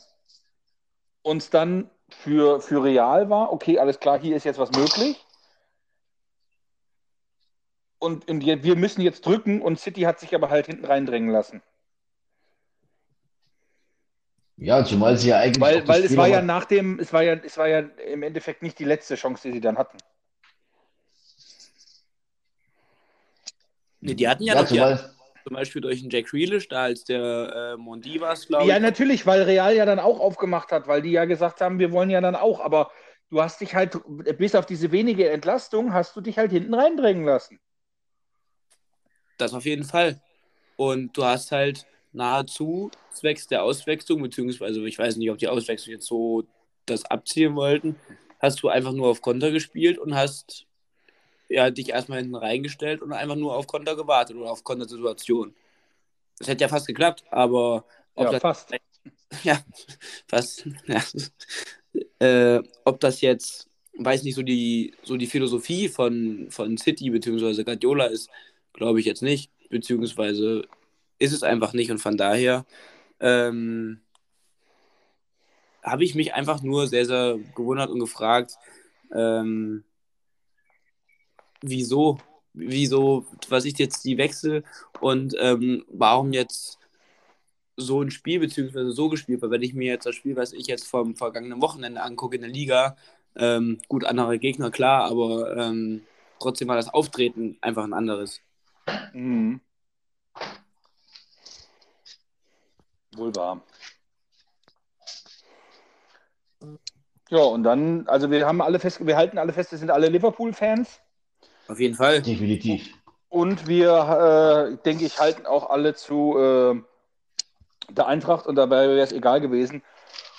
Und dann für, für Real war, okay, alles klar, hier ist jetzt was möglich. Und, und wir müssen jetzt drücken und City hat sich aber halt hinten reindrängen lassen. Ja, zumal sie ja eigentlich. Weil, weil es war ja nach dem, es war ja, es war ja im Endeffekt nicht die letzte Chance, die sie dann hatten. Nee, die hatten ja, ja noch zumal, die, zum Beispiel durch den Jack Grealish, da als der äh, Mondi war glaube ich. Ja, natürlich, weil Real ja dann auch aufgemacht hat, weil die ja gesagt haben, wir wollen ja dann auch, aber du hast dich halt, bis auf diese wenige Entlastung, hast du dich halt hinten reindrängen lassen. Das auf jeden Fall. Und du hast halt nahezu zwecks der Auswechslung, beziehungsweise ich weiß nicht, ob die Auswechslung jetzt so das abziehen wollten, hast du einfach nur auf Konter gespielt und hast ja, dich erstmal hinten reingestellt und einfach nur auf Konter gewartet oder auf Kontersituation. Das hätte ja fast geklappt, aber ob ja, das, fast. Ja, fast. Ja. Äh, ob das jetzt, weiß nicht, so die, so die Philosophie von, von City bzw. Guardiola ist, glaube ich jetzt nicht, beziehungsweise ist es einfach nicht und von daher ähm, habe ich mich einfach nur sehr, sehr gewundert und gefragt, ähm, wieso, wieso, was ist jetzt die Wechsel und ähm, warum jetzt so ein Spiel beziehungsweise so gespielt weil Wenn ich mir jetzt das Spiel, was ich jetzt vom vergangenen Wochenende angucke in der Liga, ähm, gut, andere Gegner, klar, aber ähm, trotzdem war das Auftreten einfach ein anderes. Mhm. Wohl wahr. Ja, und dann, also wir haben alle fest, wir halten alle fest, wir sind alle Liverpool-Fans. Auf jeden Fall. Definitiv. Und wir, äh, denke ich, halten auch alle zu äh, der Eintracht und dabei wäre es egal gewesen,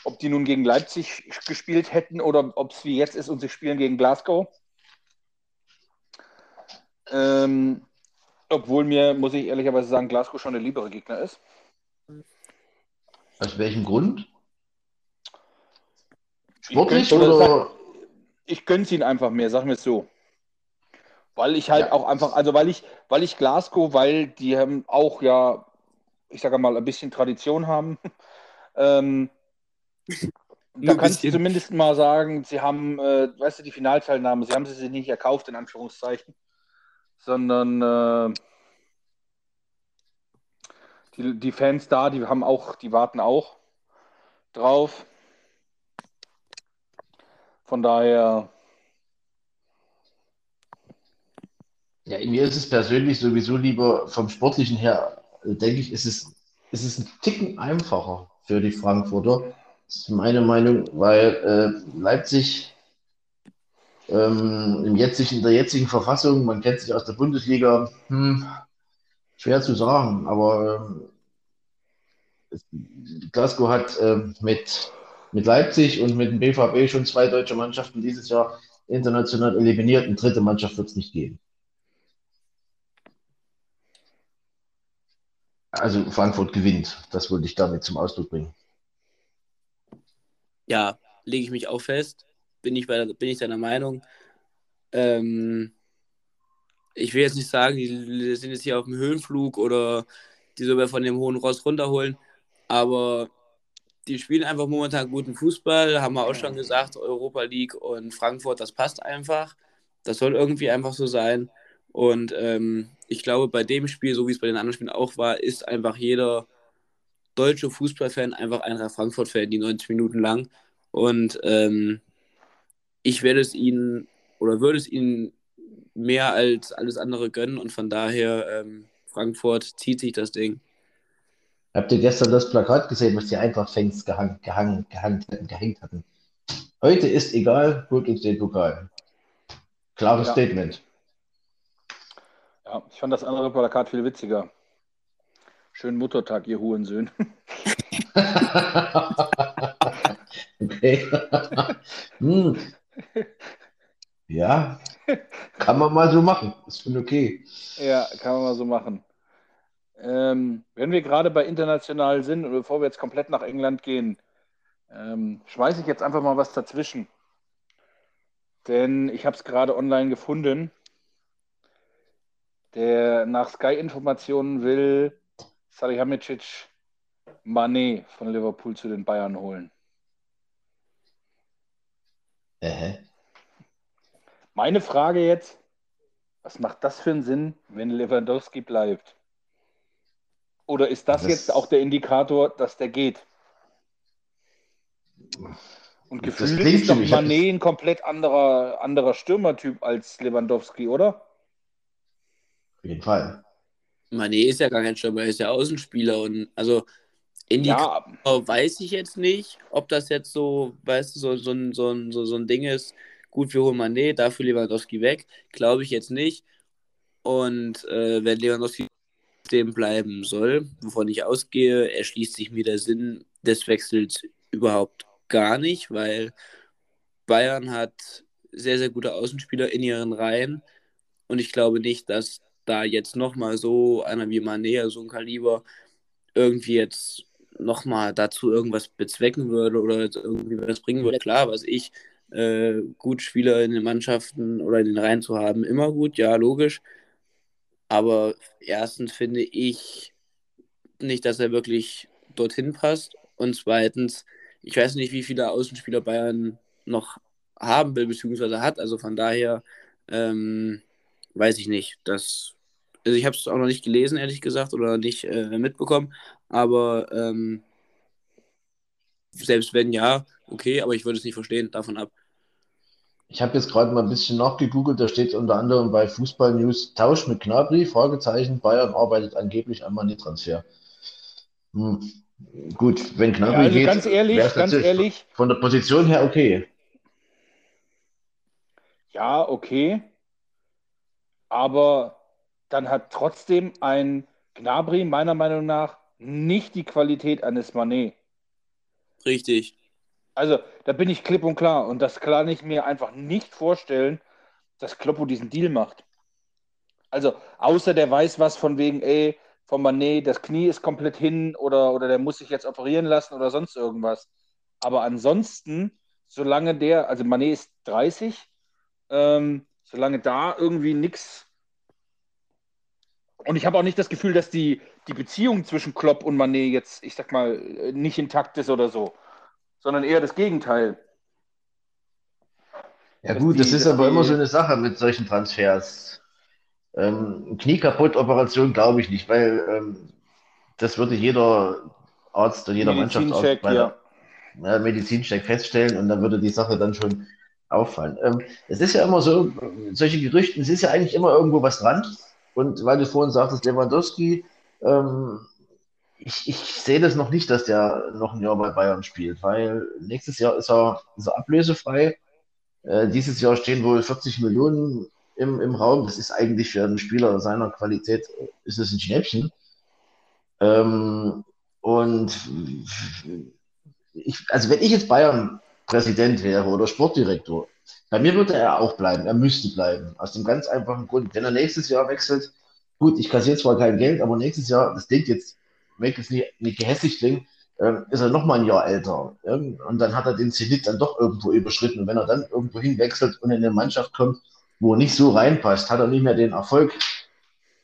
ob die nun gegen Leipzig gespielt hätten oder ob es wie jetzt ist und sie spielen gegen Glasgow. Ähm, obwohl mir, muss ich ehrlicherweise sagen, Glasgow schon der liebere Gegner ist. Aus welchem Grund? Sportlich ich oder? ich gönne es ihnen einfach mehr, sagen wir es so. Weil ich halt ja. auch einfach, also weil ich, weil ich Glasgow, weil die haben auch ja, ich sage mal, ein bisschen Tradition haben. ähm, da kannst du zumindest mal sagen, sie haben, äh, weißt du, die Finalteilnahme, sie haben sie sich nicht erkauft, in Anführungszeichen, sondern äh, die, die Fans da, die haben auch, die warten auch drauf. Von daher Ja, mir ist es persönlich sowieso lieber vom Sportlichen her, denke ich, ist es, ist es ein Ticken einfacher für die Frankfurter. Das ist meine Meinung, weil äh, Leipzig ähm, im jetzigen, in der jetzigen Verfassung, man kennt sich aus der Bundesliga, hm, schwer zu sagen, aber äh, Glasgow hat äh, mit, mit Leipzig und mit dem BVB schon zwei deutsche Mannschaften dieses Jahr international eliminiert. Eine dritte Mannschaft wird es nicht geben. Also Frankfurt gewinnt. Das wollte ich damit zum Ausdruck bringen. Ja, lege ich mich auch fest. Bin ich, bei, bin ich deiner Meinung. Ähm, ich will jetzt nicht sagen, die sind jetzt hier auf dem Höhenflug oder die soll von dem hohen Ross runterholen, aber die spielen einfach momentan guten Fußball, haben wir auch schon gesagt, Europa League und Frankfurt, das passt einfach. Das soll irgendwie einfach so sein. Und ähm, ich glaube, bei dem Spiel, so wie es bei den anderen Spielen auch war, ist einfach jeder deutsche Fußballfan einfach Eintracht Frankfurt-Fan, die 90 Minuten lang. Und ähm, ich werde es ihnen oder würde es ihnen mehr als alles andere gönnen und von daher ähm, Frankfurt zieht sich das Ding. Habt ihr gestern das Plakat gesehen, was die Eintracht-Fans gehangen, gehangen, gehangen, gehängt hatten? Heute ist egal, holt uns den Pokal. Klares ja. Statement. Ja, ich fand das andere Plakat viel witziger. Schönen Muttertag, ihr Hurensöhn. okay. hm. Ja, kann man mal so machen. Ist schon okay. Ja, kann man mal so machen. Ähm, wenn wir gerade bei international sind und bevor wir jetzt komplett nach England gehen, ähm, schmeiße ich jetzt einfach mal was dazwischen. Denn ich habe es gerade online gefunden der nach Sky-Informationen will Salihamidzic Mané von Liverpool zu den Bayern holen. Äh, Meine Frage jetzt, was macht das für einen Sinn, wenn Lewandowski bleibt? Oder ist das, Das- jetzt auch der Indikator, dass der geht? Und gefühlt ist doch Mané ein komplett anderer, anderer Stürmertyp als Lewandowski, oder? auf jeden Fall. Mané ist ja gar kein Stürmer, er ist ja Außenspieler und also Indikator Ja, weiß ich jetzt nicht, ob das jetzt so, weißt du, so, so, ein- so, ein- so, so ein Ding ist, gut, wir holen Mané, dafür Lewandowski weg, glaube ich jetzt nicht. Und äh, wenn Lewandowski dem bleiben soll, wovon ich ausgehe, erschließt sich mir der Sinn des Wechsels überhaupt gar nicht, weil Bayern hat sehr, sehr gute Außenspieler in ihren Reihen und ich glaube nicht, dass da jetzt nochmal so einer wie Mané, so ein Kaliber, irgendwie jetzt nochmal dazu irgendwas bezwecken würde oder irgendwie was bringen würde. Klar, was ich, äh, gut Spieler in den Mannschaften oder in den Reihen zu haben, immer gut, ja, logisch. Aber erstens finde ich nicht, dass er wirklich dorthin passt. Und zweitens, ich weiß nicht, wie viele Außenspieler Bayern noch haben will, beziehungsweise hat. Also von daher ähm, weiß ich nicht. Das, also ich habe es auch noch nicht gelesen, ehrlich gesagt, oder nicht äh, mitbekommen. Aber ähm, selbst wenn ja, okay, aber ich würde es nicht verstehen, davon ab. Ich habe jetzt gerade mal ein bisschen nachgegoogelt, da steht unter anderem bei Fußball News Tausch mit Gnabry, Fragezeichen, Bayern arbeitet angeblich am Mané-Transfer. Hm. Gut, wenn ja Gnabry also geht, ganz ehrlich, ganz ehrlich, von der Position her okay. ja, okay. Aber dann hat trotzdem ein Gnabry meiner Meinung nach nicht die Qualität eines Mané. Richtig. Also, da bin ich klipp und klar. Und das kann ich mir einfach nicht vorstellen, dass Kloppo diesen Deal macht. Also, außer der weiß was von wegen, ey, von Mané, das Knie ist komplett hin oder, oder der muss sich jetzt operieren lassen oder sonst irgendwas. Aber ansonsten, solange der, also Mané ist 30, ähm, solange da irgendwie nichts. Und ich habe auch nicht das Gefühl, dass die, die Beziehung zwischen Klopp und Mané jetzt, ich sag mal, äh, nicht intakt ist oder so, sondern eher das Gegenteil. Ja Dass gut, das die- ist dass aber die- immer so eine Sache mit solchen Transfers. Ähm, Knie-Kaputt-Operation glaube ich nicht, weil ähm, das würde jeder Arzt und jeder Mannschaftsarzt bei ja. ja, Medizincheck feststellen und dann würde die Sache dann schon auffallen. Ähm, es ist ja immer so, solche Gerüchten, es ist ja eigentlich immer irgendwo was dran. Und weil du vorhin sagtest, Lewandowski, ähm, ich, ich sehe das noch nicht, dass der noch ein Jahr bei Bayern spielt, weil nächstes Jahr ist er, ist er ablösefrei. Äh, dieses Jahr stehen wohl 40 Millionen im, im Raum. Das ist eigentlich für einen Spieler seiner Qualität, ist es ein Schnäppchen. Ähm, und ich, also wenn ich jetzt Bayern-Präsident wäre oder Sportdirektor, bei mir würde er auch bleiben. Er müsste bleiben. Aus dem ganz einfachen Grund, wenn er nächstes Jahr wechselt, gut, ich kassiere zwar kein Geld, aber nächstes Jahr, das klingt jetzt, mag es nicht, nicht gehässig klingen, ähm, ist er noch mal ein Jahr älter. Ähm, und dann hat er den Zenit dann doch irgendwo überschritten. Und wenn er dann irgendwo hinwechselt und in eine Mannschaft kommt, wo er nicht so reinpasst, hat er nicht mehr den Erfolg,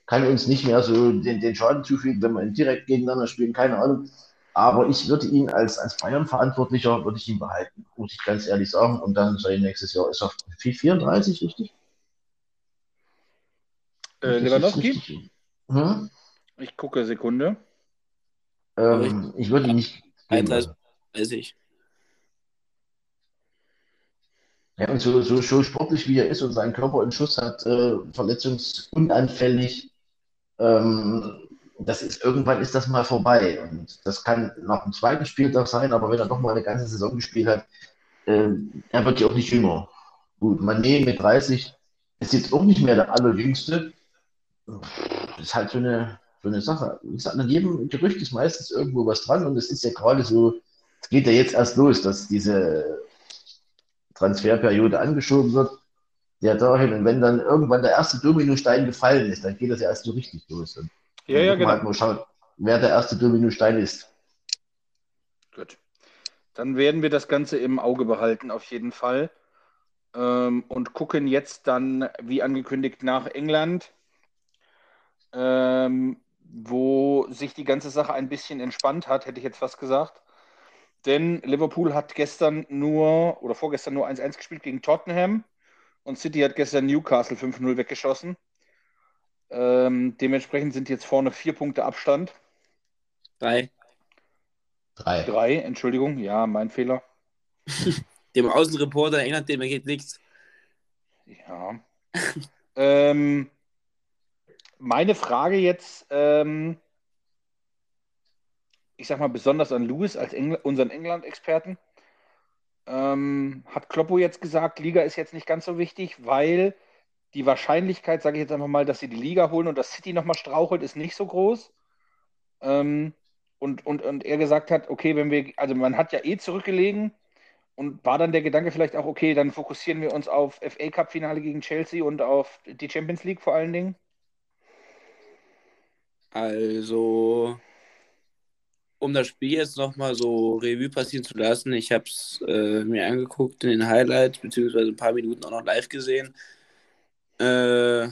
kann uns nicht mehr so den, den Schaden zufügen, wenn wir direkt gegeneinander spielen, keine Ahnung. Aber ich würde ihn als, als Bayern-Verantwortlicher, würde ich ihn behalten, muss ich ganz ehrlich sagen. Und dann sei nächstes Jahr, ist er 34, richtig? Äh, Lewandowski? richtig? Hm? Ich gucke Sekunde. Ähm, ich würde ihn nicht gehen 31, lassen. weiß ich. Ja, und so, so, so sportlich wie er ist und seinen Körper in Schuss hat, äh, verletzungsunanfällig, ähm, das ist, irgendwann ist das mal vorbei. Und das kann nach dem zweiten Spieltag sein, aber wenn er doch mal eine ganze Saison gespielt hat, äh, er wird ja auch nicht jünger. Gut, Mané mit 30 ist jetzt auch nicht mehr der Allerjüngste. Das ist halt so eine, so eine Sache. An jedem Gerücht ist meistens irgendwo was dran und es ist ja gerade so, es geht ja jetzt erst los, dass diese Transferperiode angeschoben wird. Ja, dahin. Und wenn dann irgendwann der erste Dominostein gefallen ist, dann geht das ja erst so richtig los. Und Ja, ja, genau. halt mal schauen, wer der erste Dominostein ist. Gut. Dann werden wir das Ganze im Auge behalten, auf jeden Fall. Ähm, und gucken jetzt dann, wie angekündigt, nach England. Ähm, wo sich die ganze Sache ein bisschen entspannt hat, hätte ich jetzt fast gesagt. Denn Liverpool hat gestern nur oder vorgestern nur 1-1 gespielt gegen Tottenham und City hat gestern Newcastle 5-0 weggeschossen. Ähm, dementsprechend sind jetzt vorne vier Punkte Abstand. Drei. Drei. Drei, Entschuldigung, ja, mein Fehler. Dem Außenreporter erinnert dem, er geht nichts. Ja. ähm, meine Frage jetzt, ähm, ich sag mal besonders an Louis als Engl unseren England-Experten. Ähm, hat Kloppo jetzt gesagt, Liga ist jetzt nicht ganz so wichtig, weil die Wahrscheinlichkeit, sage ich jetzt einfach mal, dass sie die Liga holen und das City nochmal strauchelt, ist nicht so groß. Ähm, und, und, und er gesagt hat, okay, wenn wir, also man hat ja eh zurückgelegen und war dann der Gedanke vielleicht auch, okay, dann fokussieren wir uns auf FA Cup-Finale gegen Chelsea und auf die Champions League vor allen Dingen? Also, um das Spiel jetzt nochmal so Revue passieren zu lassen, ich habe es äh, mir angeguckt in den Highlights, beziehungsweise ein paar Minuten auch noch live gesehen. Äh,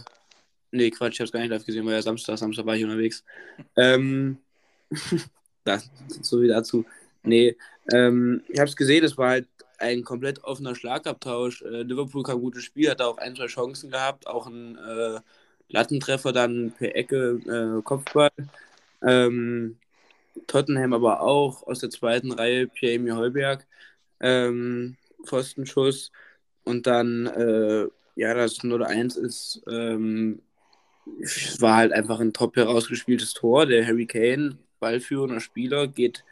nee, Quatsch, ich habe es gar nicht live gesehen, weil ja Samstag, Samstag war ich unterwegs. Ähm, das, so wie dazu. Nee, ähm, ich habe es gesehen, es war halt ein komplett offener Schlagabtausch. Äh, Liverpool kam gutes Spiel, hat auch ein, zwei Chancen gehabt, auch ein äh, Lattentreffer dann per Ecke, äh, Kopfball. Ähm, Tottenham aber auch aus der zweiten Reihe Pierre-Emil Heuberg, ähm, Pfostenschuss. Und dann, äh, ja, das 0-1 ist, ähm, war halt einfach ein top herausgespieltes Tor. Der Harry Kane, ballführender Spieler, geht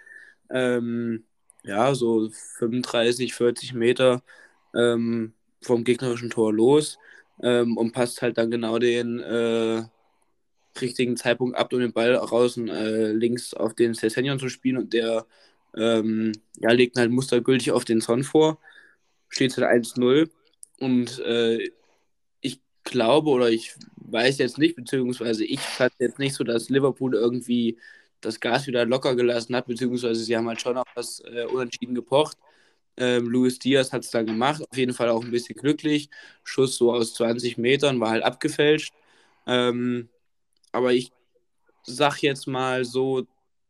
ähm, ja so 35, 40 Meter ähm, vom gegnerischen Tor los ähm, und passt halt dann genau den äh, richtigen Zeitpunkt ab, um den Ball und äh, links auf den Cesenion zu spielen und der ähm, ja, legt halt mustergültig auf den Son vor. Steht halt 1-0 und äh, ich glaube oder ich weiß jetzt nicht, beziehungsweise ich fand jetzt nicht so, dass Liverpool irgendwie das Gas wieder locker gelassen hat, beziehungsweise sie haben halt schon auf das äh, Unentschieden gepocht. Ähm, Luis Diaz hat es dann gemacht, auf jeden Fall auch ein bisschen glücklich. Schuss so aus 20 Metern war halt abgefälscht. Ähm, aber ich sag jetzt mal so,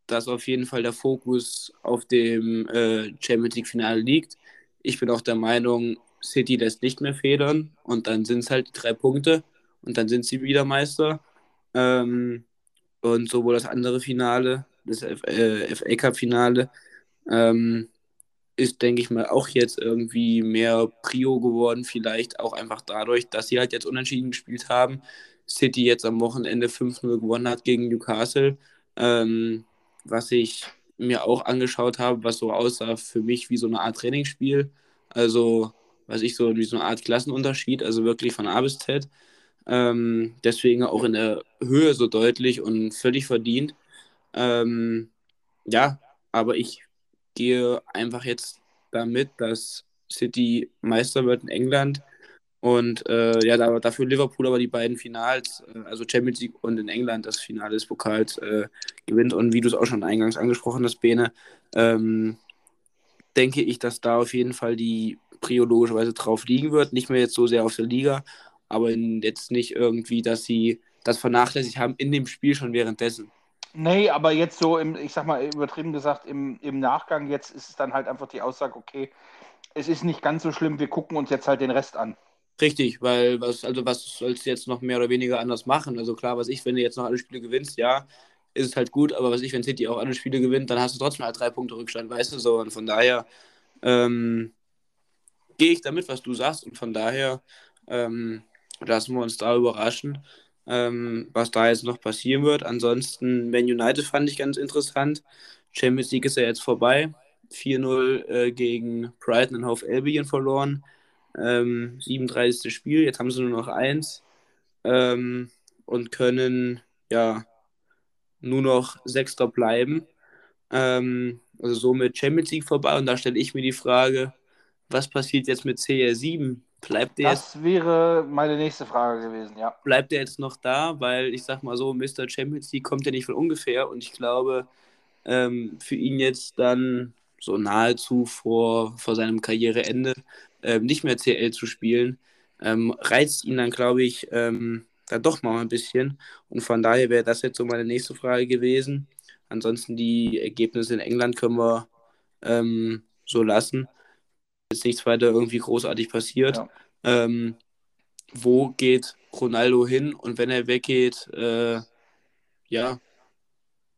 dass auf jeden Fall der Fokus auf dem äh, Champions League Finale liegt. Ich bin auch der Meinung, City lässt nicht mehr federn und dann sind es halt drei Punkte und dann sind sie wieder Meister. Ähm, und sowohl das andere Finale, das äh, FA Cup Finale, ähm, ist, denke ich mal, auch jetzt irgendwie mehr Prio geworden. Vielleicht auch einfach dadurch, dass sie halt jetzt unentschieden gespielt haben. City jetzt am Wochenende 5-0 gewonnen hat gegen Newcastle. Ähm, was ich mir auch angeschaut habe, was so aussah für mich wie so eine Art Trainingsspiel. Also, was ich so wie so eine Art Klassenunterschied, also wirklich von A bis Z. Ähm, deswegen auch in der Höhe so deutlich und völlig verdient. Ähm, ja, aber ich gehe einfach jetzt damit, dass City Meister wird in England und äh, ja, da, dafür Liverpool aber die beiden Finals, äh, also Champions League und in England das Finale des Pokals äh, gewinnt. Und wie du es auch schon eingangs angesprochen hast, Bene, ähm, denke ich, dass da auf jeden Fall die Prio logischerweise drauf liegen wird. Nicht mehr jetzt so sehr auf der Liga, aber jetzt nicht irgendwie, dass sie das vernachlässigt haben in dem Spiel schon währenddessen. Nee, aber jetzt so, im, ich sag mal übertrieben gesagt, im, im Nachgang, jetzt ist es dann halt einfach die Aussage, okay, es ist nicht ganz so schlimm, wir gucken uns jetzt halt den Rest an. Richtig, weil was, also was sollst du jetzt noch mehr oder weniger anders machen? Also klar, was ich, wenn du jetzt noch alle Spiele gewinnst, ja, ist es halt gut, aber was ich, wenn City auch alle Spiele gewinnt, dann hast du trotzdem halt drei Punkte Rückstand, weißt du so. Und von daher ähm, gehe ich damit, was du sagst, und von daher ähm, lassen wir uns da überraschen ähm, was da jetzt noch passieren wird. Ansonsten, Man United fand ich ganz interessant. Champions League ist ja jetzt vorbei. 4-0 äh, gegen Brighton und Hove Albion verloren. Ähm, 37. Spiel, jetzt haben sie nur noch eins ähm, und können ja nur noch Sechster bleiben. Ähm, also somit Champions League vorbei und da stelle ich mir die Frage, was passiert jetzt mit CR7? Bleibt der das jetzt, wäre meine nächste Frage gewesen, ja. Bleibt er jetzt noch da? Weil ich sag mal so, Mr. Champions League kommt ja nicht von ungefähr und ich glaube, ähm, für ihn jetzt dann so nahezu vor, vor seinem Karriereende ähm, nicht mehr CL zu spielen, ähm, reizt ihn dann, glaube ich, ähm, dann doch mal ein bisschen. Und von daher wäre das jetzt so meine nächste Frage gewesen. Ansonsten die Ergebnisse in England können wir ähm, so lassen. Ist nichts weiter irgendwie großartig passiert. Ja. Ähm, wo geht Ronaldo hin? Und wenn er weggeht, äh, ja,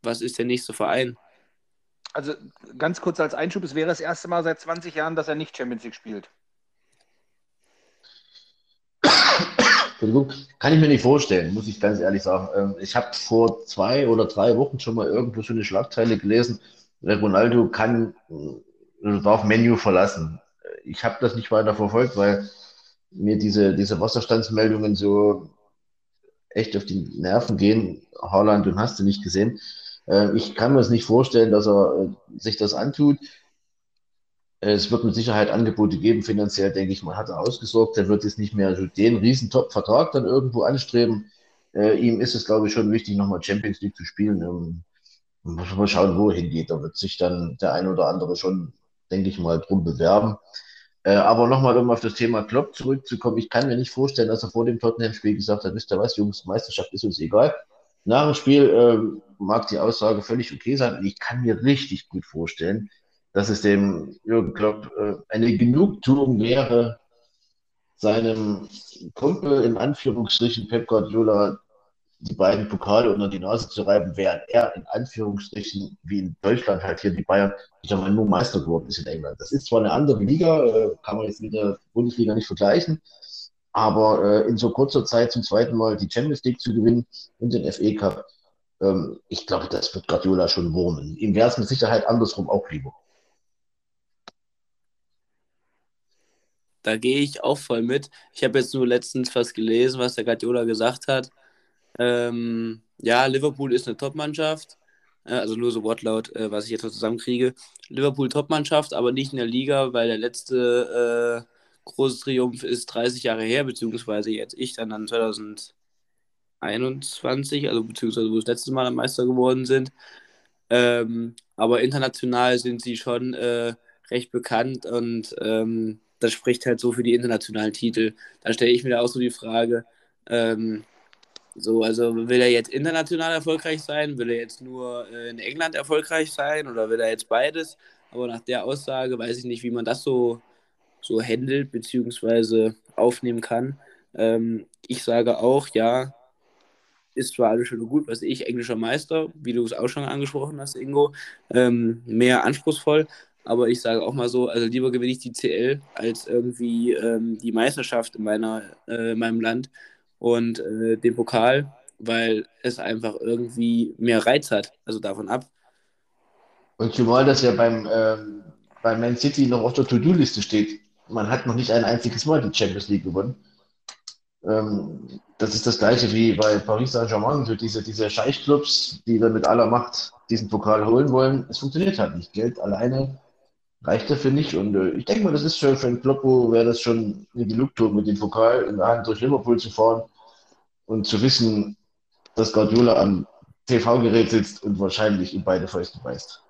was ist der nächste Verein? Also ganz kurz als Einschub, es wäre das erste Mal seit 20 Jahren, dass er nicht Champions League spielt. Entschuldigung, kann ich mir nicht vorstellen, muss ich ganz ehrlich sagen. Ähm, ich habe vor zwei oder drei Wochen schon mal irgendwo so eine Schlagzeile gelesen, Ronaldo kann, äh, darf Menu verlassen. Ich habe das nicht weiter verfolgt, weil mir diese, diese Wasserstandsmeldungen so echt auf die Nerven gehen. Haaland und hast du nicht gesehen. Äh, ich kann mir es nicht vorstellen, dass er äh, sich das antut. Es wird mit Sicherheit Angebote geben, finanziell denke ich mal, hat er ausgesorgt. Er wird jetzt nicht mehr so den riesen Top-Vertrag dann irgendwo anstreben. Äh, ihm ist es, glaube ich, schon wichtig, nochmal Champions League zu spielen. Ähm, muss man schauen, wo er hingeht. Da wird sich dann der ein oder andere schon, denke ich mal, drum bewerben. Äh, aber nochmal, um auf das Thema Klopp zurückzukommen, ich kann mir nicht vorstellen, dass er vor dem Tottenham-Spiel gesagt hat, wisst ihr was, Jungs, Meisterschaft ist uns egal. Nach dem Spiel äh, mag die Aussage völlig okay sein und ich kann mir richtig gut vorstellen, dass es dem Jürgen Klopp äh, eine Genugtuung wäre, seinem Kumpel in Anführungsstrichen Pep Guardiola die beiden Pokale unter die Nase zu reiben, während er in Anführungsstrichen wie in Deutschland halt hier die Bayern ich sag mal, nur Meister geworden ist in England. Das ist zwar eine andere Liga, äh, kann man jetzt mit der Bundesliga nicht vergleichen, aber äh, in so kurzer Zeit zum zweiten Mal die Champions League zu gewinnen und den FA Cup, ähm, ich glaube, das wird Guardiola schon wurmen. Ihm wäre es mit Sicherheit andersrum auch lieber. Da gehe ich auch voll mit. Ich habe jetzt nur letztens was gelesen, was der Guardiola gesagt hat. Ähm, ja, Liverpool ist eine Top-Mannschaft. Äh, also nur so Wortlaut, äh, was ich jetzt noch zusammenkriege. Liverpool Top-Mannschaft, aber nicht in der Liga, weil der letzte äh, große Triumph ist 30 Jahre her, beziehungsweise jetzt ich dann an 2021, also beziehungsweise wo das letzte Mal Meister geworden sind. Ähm, aber international sind sie schon äh, recht bekannt und ähm, das spricht halt so für die internationalen Titel. Da stelle ich mir da auch so die Frage, ähm, so, also will er jetzt international erfolgreich sein? Will er jetzt nur äh, in England erfolgreich sein oder will er jetzt beides? Aber nach der Aussage weiß ich nicht, wie man das so, so handelt bzw. aufnehmen kann. Ähm, ich sage auch, ja, ist zwar alles schön und gut, was ich, englischer Meister, wie du es auch schon angesprochen hast, Ingo, ähm, mehr anspruchsvoll, aber ich sage auch mal so, also lieber gewinne ich die CL als irgendwie ähm, die Meisterschaft in, meiner, äh, in meinem Land und äh, den Pokal, weil es einfach irgendwie mehr Reiz hat. Also davon ab. Und zumal das ja beim, ähm, bei Man City noch auf der To-Do-Liste steht. Man hat noch nicht ein einziges Mal die Champions League gewonnen. Ähm, das ist das gleiche wie bei Paris Saint-Germain, so diese, diese Scheichclubs, die dann mit aller Macht diesen Pokal holen wollen. Es funktioniert halt nicht. Geld alleine reicht dafür nicht. Und äh, ich denke mal, das ist für einen Kloppo, wäre das schon eine Genugtuung, mit dem Pokal in der Hand durch Liverpool zu fahren und zu wissen, dass Guardiola am TV-Gerät sitzt und wahrscheinlich in beide Fäuste beißt.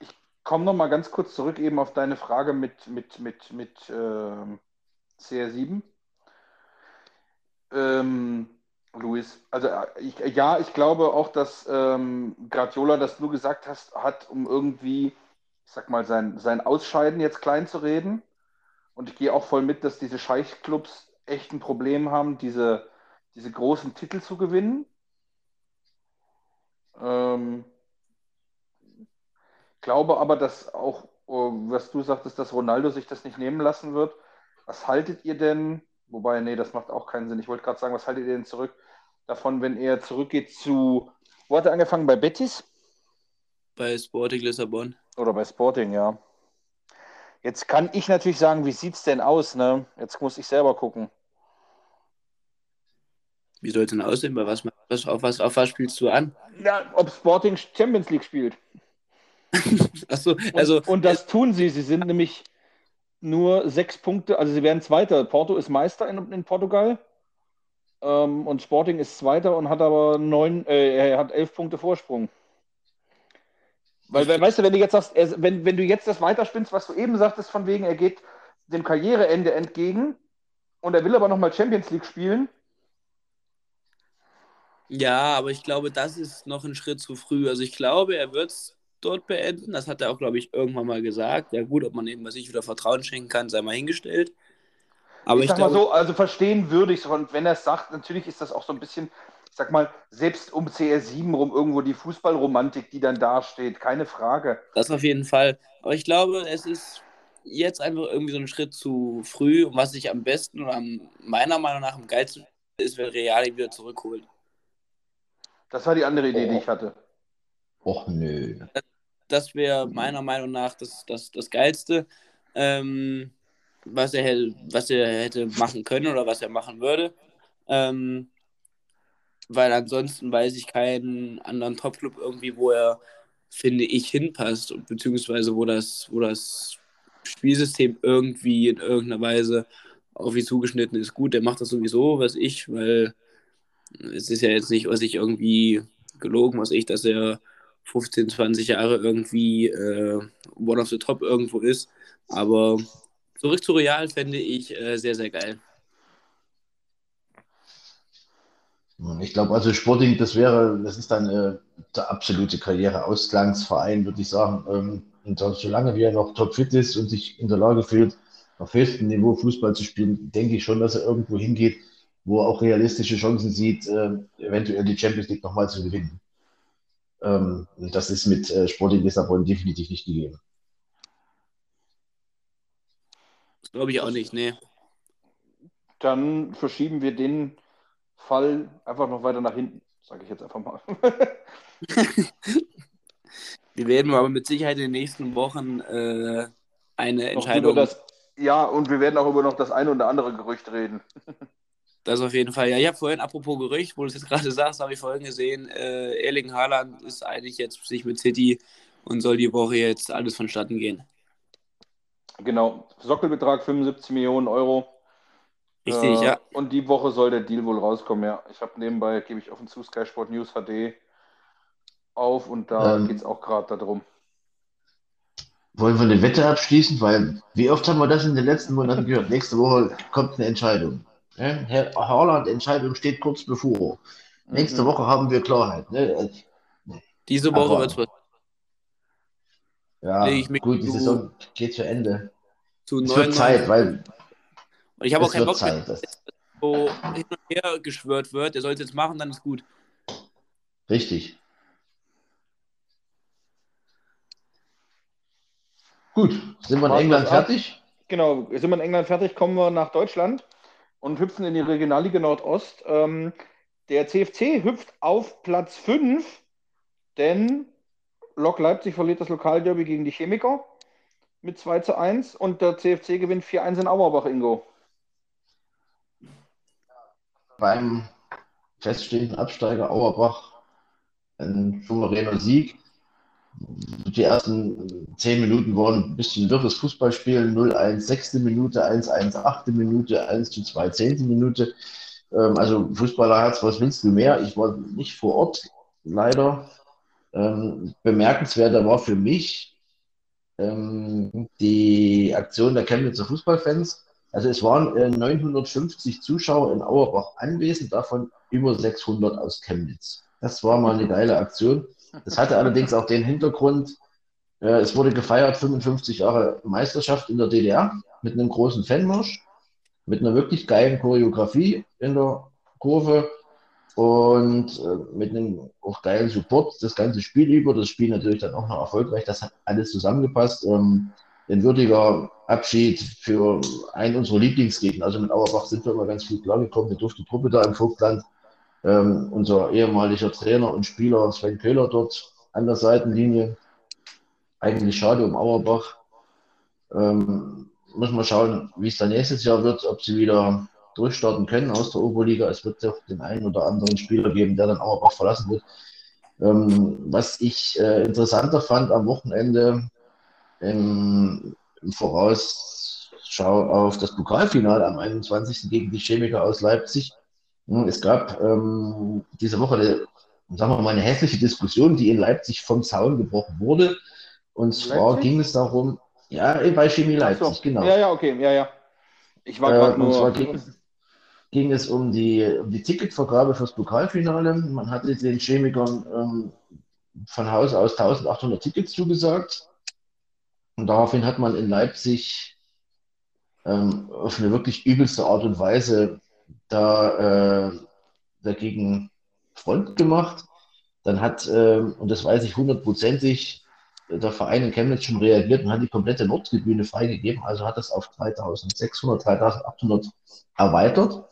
Ich komme noch mal ganz kurz zurück eben auf deine Frage mit, mit, mit, mit äh, CR7. Ähm, Luis, also äh, ich, ja, ich glaube auch, dass ähm, Guardiola, das du gesagt hast, hat, um irgendwie ich sag mal, sein, sein Ausscheiden jetzt klein zu reden. Und ich gehe auch voll mit, dass diese Scheichclubs echt ein Problem haben, diese, diese großen Titel zu gewinnen. Ähm, glaube aber, dass auch, oh, was du sagtest, dass Ronaldo sich das nicht nehmen lassen wird. Was haltet ihr denn? Wobei, nee, das macht auch keinen Sinn. Ich wollte gerade sagen, was haltet ihr denn zurück davon, wenn er zurückgeht zu, wo hat er angefangen? Bei Betis? Bei Sporting Lissabon. Oder bei Sporting, ja. Jetzt kann ich natürlich sagen, wie sieht es denn aus, ne? Jetzt muss ich selber gucken. Wie soll es denn aussehen? Bei was, was, auf, was, auf was spielst du an? Ja, ob Sporting Champions League spielt. Achso, also. Und, und das tun sie. Sie sind nämlich nur sechs Punkte, also sie werden Zweiter. Porto ist Meister in, in Portugal. Ähm, und Sporting ist Zweiter und hat aber neun, äh, er hat elf Punkte Vorsprung. Weil, weißt du, wenn du jetzt sagst, er, wenn, wenn du jetzt das weiterspinnst, was du eben sagtest, von wegen, er geht dem Karriereende entgegen und er will aber nochmal Champions League spielen, Ja, aber ich glaube, das ist noch ein Schritt zu früh. Also ich glaube, er wird es dort beenden. Das hat er auch, glaube ich, irgendwann mal gesagt. Ja gut, ob man eben was ich wieder Vertrauen schenken kann, sei mal hingestellt. Aber ich, ich sag glaube, mal so, also verstehen würde ich es. Und wenn er es sagt, natürlich ist das auch so ein bisschen, ich sag mal, selbst um CR7 rum irgendwo die Fußballromantik, die dann dasteht, keine Frage. Das auf jeden Fall. Aber ich glaube, es ist jetzt einfach irgendwie so ein Schritt zu früh. Und was ich am besten oder am, meiner Meinung nach am geilsten ist, wenn Real ihn wieder zurückholt. Das war die andere Idee, oh. die ich hatte. Och nö. Das, das wäre meiner Meinung nach das, das, das Geilste. Ähm, was er, hätte, was er hätte machen können oder was er machen würde. Ähm, weil ansonsten weiß ich keinen anderen Topclub irgendwie, wo er, finde ich, hinpasst, beziehungsweise wo das, wo das Spielsystem irgendwie in irgendeiner Weise auf ihn zugeschnitten ist. Gut, der macht das sowieso, was ich, weil es ist ja jetzt nicht, was ich irgendwie gelogen, was ich, dass er 15, 20 Jahre irgendwie äh, one of the top irgendwo ist. Aber Zurück zu Real fände ich äh, sehr, sehr geil. Ich glaube, also Sporting, das wäre, das ist dann äh, der absolute Karriereausgangsverein, würde ich sagen. Ähm, und dann, solange er noch topfit ist und sich in der Lage fühlt, auf höchstem Niveau Fußball zu spielen, denke ich schon, dass er irgendwo hingeht, wo er auch realistische Chancen sieht, äh, eventuell die Champions League nochmal zu gewinnen. Ähm, das ist mit äh, Sporting Lissabon definitiv nicht gegeben. Glaube ich auch nicht, nee. Dann verschieben wir den Fall einfach noch weiter nach hinten, sage ich jetzt einfach mal. wir werden aber mit Sicherheit in den nächsten Wochen äh, eine Entscheidung. Das, ja, und wir werden auch über noch das eine oder andere Gerücht reden. Das auf jeden Fall. Ja, ich habe vorhin, apropos Gerücht, wo du es jetzt gerade sagst, habe ich vorhin gesehen, äh, Erling Haaland ist eigentlich jetzt sich mit City und soll die Woche jetzt alles vonstatten gehen. Genau, Sockelbetrag 75 Millionen Euro. Richtig, äh, ja. Und die Woche soll der Deal wohl rauskommen, ja. Ich habe nebenbei, gebe ich offen zu, Sky Sport News HD auf und da ähm, geht es auch gerade darum. Wollen wir eine Wette abschließen? Weil, wie oft haben wir das in den letzten Monaten gehört? Nächste Woche kommt eine Entscheidung. Ja? Herr Haaland, Entscheidung steht kurz bevor. Nächste mhm. Woche haben wir Klarheit. Ne? Diese Woche wird es ja, gut, die Saison geht zu Ende. Zu es wird Zeit, weil. Und ich habe auch keinen Bock, Zeit, dass so hin und her geschwört wird. Der soll es jetzt machen, dann ist gut. Richtig. Gut, sind wir in England fertig? Genau, sind wir in England fertig, kommen wir nach Deutschland und hüpfen in die Regionalliga Nordost. Ähm, der CFC hüpft auf Platz 5, denn Lok Leipzig verliert das Lokalderby gegen die Chemiker mit 2 zu 1 und der CFC gewinnt 4-1 in Auerbach, Ingo. Beim feststehenden Absteiger Auerbach ein souveräner Sieg. Die ersten 10 Minuten waren ein bisschen wirres Fußballspiel. 0-1 sechste Minute, 1-1 achte Minute, 1 zu 2 zehnte Minute. Ähm, also Fußballerherz, was willst du mehr? Ich war nicht vor Ort, leider. Ähm, bemerkenswerter war für mich ähm, die Aktion der Chemnitzer Fußballfans. Also es waren äh, 950 Zuschauer in Auerbach anwesend, davon über 600 aus Chemnitz. Das war mal eine geile Aktion. Das hatte allerdings auch den Hintergrund, äh, es wurde gefeiert 55 Jahre Meisterschaft in der DDR mit einem großen Fanmarsch, mit einer wirklich geilen Choreografie in der Kurve und äh, mit einem auch geilen Support das ganze Spiel über. Das Spiel natürlich dann auch noch erfolgreich. Das hat alles zusammengepasst. Ähm, ein würdiger Abschied für einen unserer Lieblingsgegner. Also mit Auerbach sind wir immer ganz gut klargekommen. Wir durften Truppe da im Vogtland. Ähm, unser ehemaliger Trainer und Spieler Sven Köhler dort an der Seitenlinie. Eigentlich schade um Auerbach. Ähm, muss man schauen, wie es dann nächstes Jahr wird, ob sie wieder durchstarten können aus der Oberliga. Es wird auch den einen oder anderen Spieler geben, der dann auch verlassen wird. Ähm, was ich äh, interessanter fand am Wochenende im Vorausschau auf das Pokalfinale am 21. gegen die Chemiker aus Leipzig. Hm, es gab ähm, diese Woche eine, sagen wir mal, eine hässliche Diskussion, die in Leipzig vom Zaun gebrochen wurde. Und zwar Leipzig? ging es darum, ja, bei Chemie Leipzig, so. genau. Ja, ja, okay, ja, ja. Ich war gerade äh, nur. Ging, ging es um die, um die Ticketvergabe fürs Pokalfinale. Man hatte den Chemikern ähm, von Haus aus 1800 Tickets zugesagt. Und daraufhin hat man in Leipzig ähm, auf eine wirklich übelste Art und Weise da äh, dagegen Front gemacht. Dann hat, äh, und das weiß ich hundertprozentig, der Verein in Chemnitz schon reagiert und hat die komplette Nordtribüne freigegeben. Also hat das auf 3600, 3800 erweitert.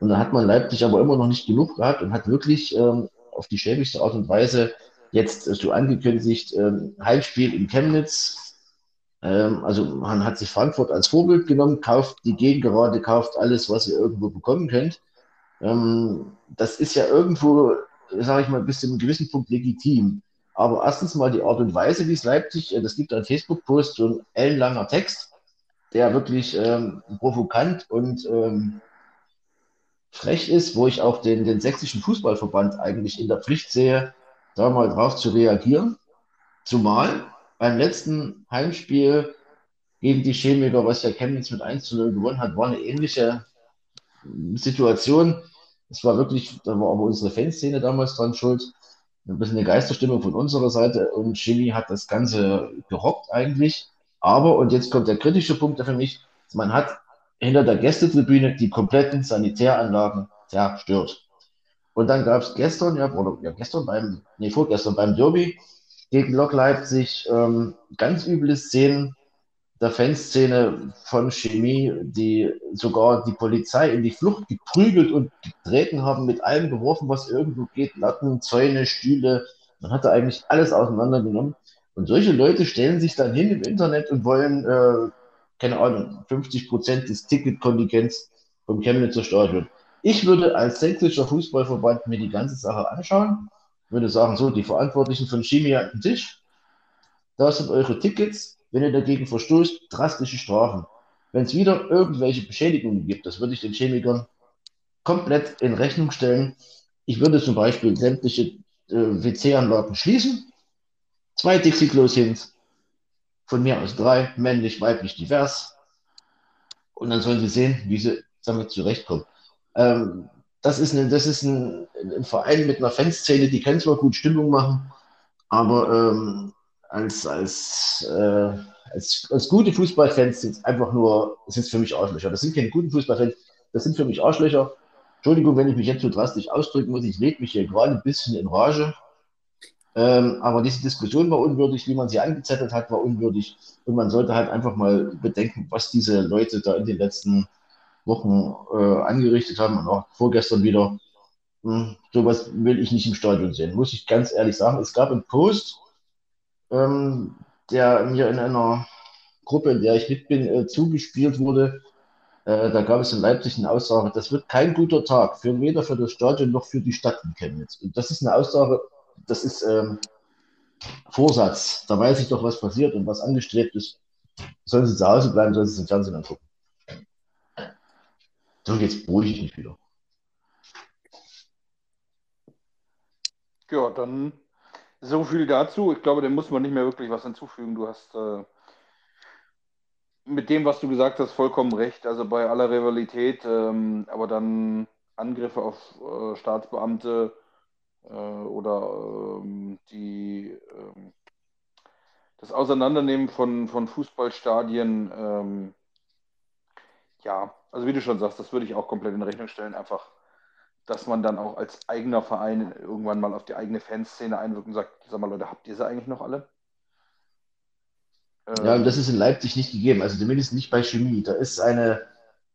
Und dann hat man Leipzig aber immer noch nicht genug gehabt und hat wirklich ähm, auf die schäbigste Art und Weise jetzt so angekündigt, ähm, Heimspiel in Chemnitz. Ähm, also man hat sich Frankfurt als Vorbild genommen, kauft die Gegengerade, kauft alles, was ihr irgendwo bekommen könnt. Ähm, das ist ja irgendwo, sage ich mal, bis zu einem gewissen Punkt legitim. Aber erstens mal die Art und Weise, wie es Leipzig, äh, das gibt ein Facebook-Post, so ein ellenlanger Text, der wirklich ähm, provokant und ähm, frech ist, wo ich auch den, den sächsischen Fußballverband eigentlich in der Pflicht sehe, da mal drauf zu reagieren. Zumal beim letzten Heimspiel gegen die Chemiker, was ja Chemnitz mit 1 zu 0 gewonnen hat, war eine ähnliche Situation. Es war wirklich, da war aber unsere Fanszene damals dran schuld ein bisschen eine Geisterstimmung von unserer Seite und Chili hat das Ganze gerockt eigentlich. Aber, und jetzt kommt der kritische Punkt für mich, man hat hinter der Gästetribüne die kompletten Sanitäranlagen zerstört. Und dann gab es gestern, ja, oder ja, gestern beim, nee, vorgestern beim Derby gegen Lok Leipzig ähm, ganz üble Szenen der Fanszene von Chemie, die sogar die Polizei in die Flucht geprügelt und getreten haben, mit allem geworfen, was irgendwo geht, Latten, Zäune, Stühle. Man hat da eigentlich alles auseinandergenommen. Und solche Leute stellen sich dann hin im Internet und wollen, äh, keine Ahnung, 50 Prozent des Ticketkontingents vom Chemnitzer Stadion. Ich würde als sächsischer Fußballverband mir die ganze Sache anschauen, würde sagen, so, die Verantwortlichen von Chemie an den Tisch, da sind eure Tickets, wenn ihr dagegen verstoßt, drastische Strafen. Wenn es wieder irgendwelche Beschädigungen gibt, das würde ich den Chemikern komplett in Rechnung stellen. Ich würde zum Beispiel sämtliche äh, WC-Anlagen schließen, zwei Dixie-Klos hin, von mir aus drei, männlich, weiblich, divers. Und dann sollen sie sehen, wie sie damit zurechtkommen. Ähm, das ist, eine, das ist ein, ein, Verein mit einer Fanszene, die kann zwar gut Stimmung machen, aber ähm, als, als, äh, als, als gute Fußballfans sind es einfach nur, sind für mich Arschlöcher. Das sind keine guten Fußballfans, das sind für mich Arschlöcher. Entschuldigung, wenn ich mich jetzt so drastisch ausdrücken muss, ich rede mich hier gerade ein bisschen in Rage. Ähm, aber diese Diskussion war unwürdig, wie man sie angezettelt hat, war unwürdig. Und man sollte halt einfach mal bedenken, was diese Leute da in den letzten Wochen äh, angerichtet haben und auch vorgestern wieder. Hm, sowas will ich nicht im Stadion sehen, muss ich ganz ehrlich sagen. Es gab einen Post ähm, der mir in einer Gruppe, in der ich mit bin, äh, zugespielt wurde. Äh, da gab es in Leipzig eine Aussage, das wird kein guter Tag, für weder für das Stadion noch für die Stadt in Chemnitz. Und das ist eine Aussage, das ist ähm, Vorsatz. Da weiß ich doch, was passiert und was angestrebt ist. Sollen sie zu Hause bleiben, sollen sie im Fernsehen angucken. So, jetzt beruhige ich mich wieder. Ja, dann so viel dazu. Ich glaube, dem muss man nicht mehr wirklich was hinzufügen. Du hast äh, mit dem, was du gesagt hast, vollkommen recht. Also bei aller Rivalität, ähm, aber dann Angriffe auf äh, Staatsbeamte äh, oder ähm, die, ähm, das Auseinandernehmen von, von Fußballstadien, ähm, ja, also wie du schon sagst, das würde ich auch komplett in Rechnung stellen. Einfach dass man dann auch als eigener Verein irgendwann mal auf die eigene Fanszene einwirkt und sagt, sag mal Leute, habt ihr sie eigentlich noch alle? Ja, und das ist in Leipzig nicht gegeben, also zumindest nicht bei Chemie. Da ist eine,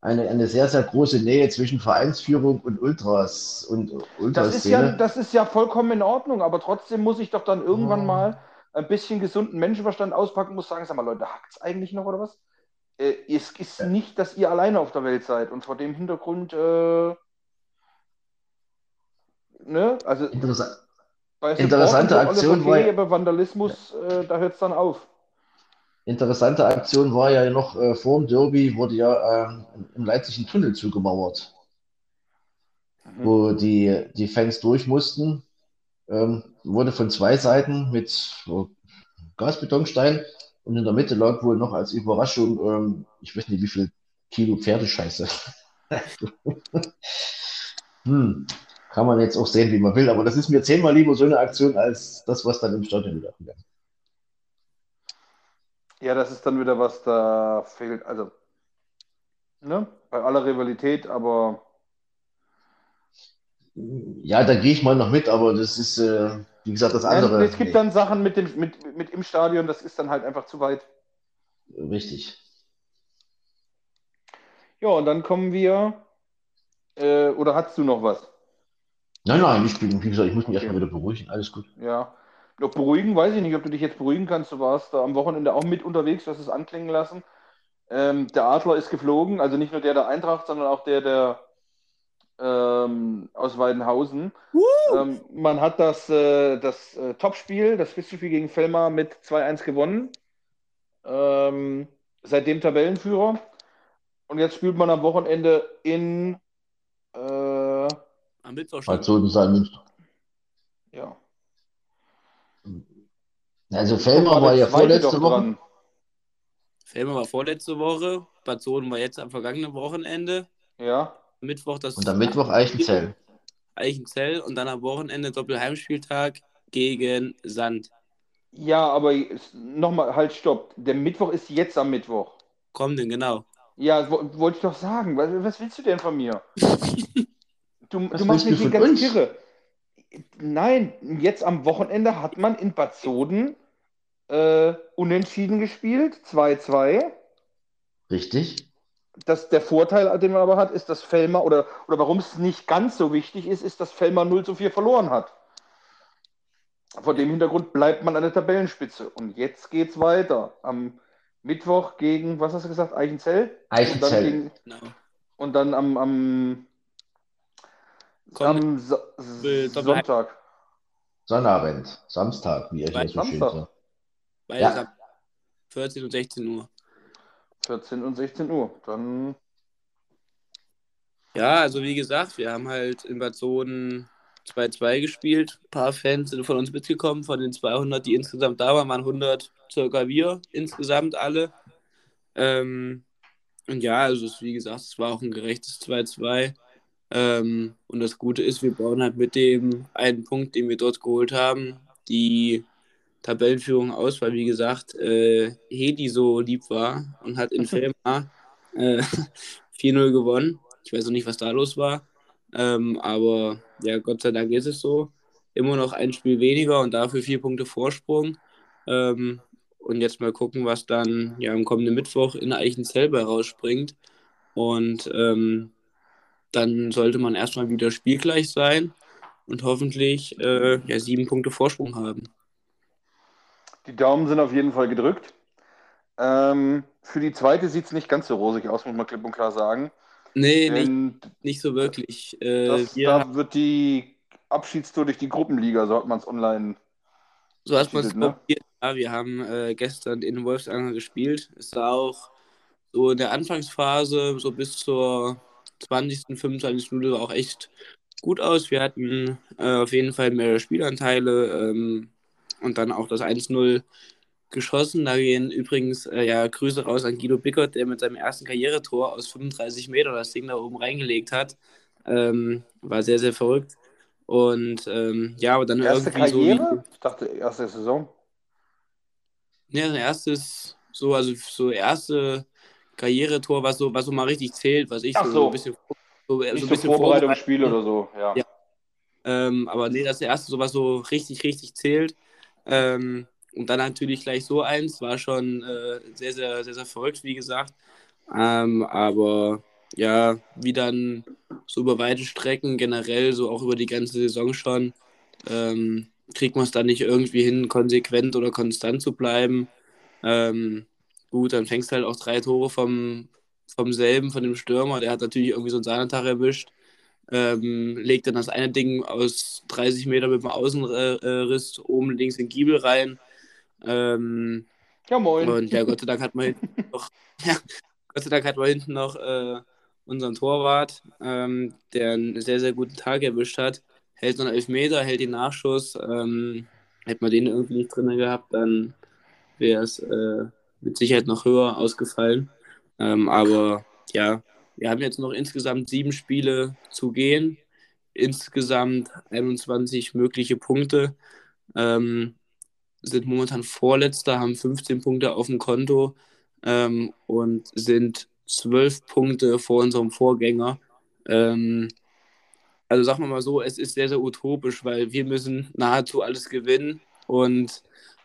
eine, eine sehr, sehr große Nähe zwischen Vereinsführung und Ultras und Ultras. Das ist, ja, das ist ja vollkommen in Ordnung, aber trotzdem muss ich doch dann irgendwann oh. mal ein bisschen gesunden Menschenverstand auspacken und muss sagen, sag mal Leute, hackt es eigentlich noch oder was? Äh, es ist nicht, dass ihr alleine auf der Welt seid und vor dem Hintergrund äh, ne? Also Interessa bei interessante Aktion war ja, bei Vandalismus, ja. äh, da hört es dann auf. Interessante Aktion war ja noch äh, vor dem Derby, wurde ja äh, im Leipzig ein Tunnel zugemauert, mhm. wo die, die Fans durch mussten. Ähm, wurde von zwei Seiten mit so Gasbetonstein und in der Mitte lag wohl noch als Überraschung, ähm, ich weiß nicht wie viel Kilo Pferdescheiße. hm. Kann man jetzt auch sehen, wie man will, aber das ist mir zehnmal lieber so eine Aktion als das, was dann im Stadion wieder abgegangen ist. Ja, das ist dann wieder was, da fehlt, also, ne, bei aller Rivalität, aber Ja, da gehe ich mal noch mit, aber das ist, äh, wie gesagt, das andere. Ja, es gibt dann Sachen mit, dem, mit, mit im Stadion, das ist dann halt einfach zu weit. Richtig. Ja, und dann kommen wir, äh, oder hast du noch was? Nein, nein, ich bin, wie gesagt, ich muss mich Okay. erstmal wieder beruhigen. Alles gut. Ja. Noch beruhigen, weiß ich nicht, ob du dich jetzt beruhigen kannst. Du warst da am Wochenende auch mit unterwegs, du hast es anklingen lassen. Ähm, der Adler ist geflogen, also nicht nur der der Eintracht, sondern auch der der ähm, aus Weidenhausen. Ähm, man hat das, äh, das äh, Topspiel, das Spitzenspiel gegen Fellmar mit 2-1 gewonnen. Ähm, seitdem Tabellenführer. Und jetzt spielt man am Wochenende in äh, Am. Bad Münster. ja. Also Fellmar war ja vorletzte Woche. dran. Felmer war vorletzte Woche, Bad Soden war jetzt am vergangenen Wochenende. Ja. Mittwoch das Und am Mittwoch Eichenzell. Eichenzell und dann am Wochenende Doppelheimspieltag gegen Sand. Ja, aber nochmal, halt, stopp. Der Mittwoch ist jetzt am Mittwoch. Komm denn genau. Ja, wo- wollte ich doch sagen. Was, was willst du denn von mir? Du, du machst mich hier ganz uns? kirre. Nein, jetzt am Wochenende hat man in Bad Soden äh, unentschieden gespielt, 2-2. Richtig. Das, der Vorteil, den man aber hat, ist, dass Fellmar, oder, oder warum es nicht ganz so wichtig ist, ist, dass Fellmar 0 zu 4 verloren hat. Vor dem Hintergrund bleibt man an der Tabellenspitze. Und jetzt geht's weiter. Am Mittwoch gegen, was hast du gesagt, Eichenzell? Und dann, Eichenzell. gegen, Genau. und dann am, am, am Doppel- Sonntag. Sonnabend. Samstag, wie ich so schön Samstag. sage. Ja. ab 14 und 16 Uhr. 14 und 16 Uhr. Dann, Ja, also wie gesagt, wir haben halt in Bad Soden 2-2 gespielt. Ein paar Fans sind von uns mitgekommen. Von den 200, die insgesamt da waren, waren 100 circa wir insgesamt alle. Ähm, und ja, also es, wie gesagt, es war auch ein gerechtes 2-2. Ähm, und das Gute ist, wir bauen halt mit dem einen Punkt, den wir dort geholt haben, die Tabellenführung aus, weil wie gesagt, äh, Hedi so lieb war und hat in Filma äh, 4-0 gewonnen. Ich weiß noch nicht, was da los war. Ähm, aber ja, Gott sei Dank ist es so. Immer noch ein Spiel weniger und dafür vier Punkte Vorsprung. Ähm, und jetzt mal gucken, was dann ja am kommenden Mittwoch in Eichenzell bei rausspringt. Und ähm, dann sollte man erstmal wieder spielgleich sein und hoffentlich äh, ja, sieben Punkte Vorsprung haben. Die Daumen sind auf jeden Fall gedrückt. Ähm, für die zweite sieht es nicht ganz so rosig aus, muss man klipp und klar sagen. Nee, nicht, Denn nicht so wirklich. Äh, das, wir, da wird die Abschiedstour durch die Gruppenliga, so hat man es online. so hat man es ne? Ja, wir haben äh, gestern in Wolfsanger gespielt. Es sah auch so in der Anfangsphase, so bis zur 20., 25. Minute auch echt gut aus. Wir hatten äh, auf jeden Fall mehr Spielanteile ähm, und dann auch das 1-0 geschossen. Da gehen übrigens äh, ja, Grüße raus an Guido Bickert, der mit seinem ersten Karrieretor aus 35 Metern das Ding da oben reingelegt hat. Ähm, war sehr, sehr verrückt. Und ähm, ja, aber dann Erste irgendwie so. wie- Karriere? Ich dachte, erste Saison. Ja, sein erstes, so, also so erste Karrieretor, was so, was so mal richtig zählt, was ich so, so. ein bisschen, so, so so ein bisschen Vorbereitungsspiel oder so, ja. Ja. Ähm, aber nee, das erste, so was so richtig, richtig zählt. Ähm, und dann natürlich gleich so eins, war schon äh, sehr, sehr, sehr, sehr verrückt, wie gesagt. Ähm, aber ja, wie dann so über weite Strecken generell, so auch über die ganze Saison schon, ähm, kriegt man es dann nicht irgendwie hin, konsequent oder konstant zu bleiben. Ähm, gut, dann fängst du halt auch drei Tore vom, vom selben, von dem Stürmer. Der hat natürlich irgendwie so einen Sahnetag erwischt. Ähm, legt dann das eine Ding aus 30 Meter mit dem Außenriss oben links in den Giebel rein. Ähm, Ja, moin. und ja, Gott sei Dank hat man hinten noch, ja, Gott sei Dank hat man hinten noch äh, unseren Torwart, ähm, der einen sehr, sehr guten Tag erwischt hat. Hält noch einen Elfmeter, hält den Nachschuss. Ähm, hätte man den irgendwie nicht drin gehabt, dann wäre es äh, mit Sicherheit noch höher ausgefallen. Ähm, aber ja, wir haben jetzt noch insgesamt sieben Spiele zu gehen, insgesamt 21 mögliche Punkte, ähm, sind momentan Vorletzter, haben 15 Punkte auf dem Konto ähm, und sind 12 Punkte vor unserem Vorgänger. Ähm, also sagen wir mal so, es ist sehr, sehr utopisch, weil wir müssen nahezu alles gewinnen und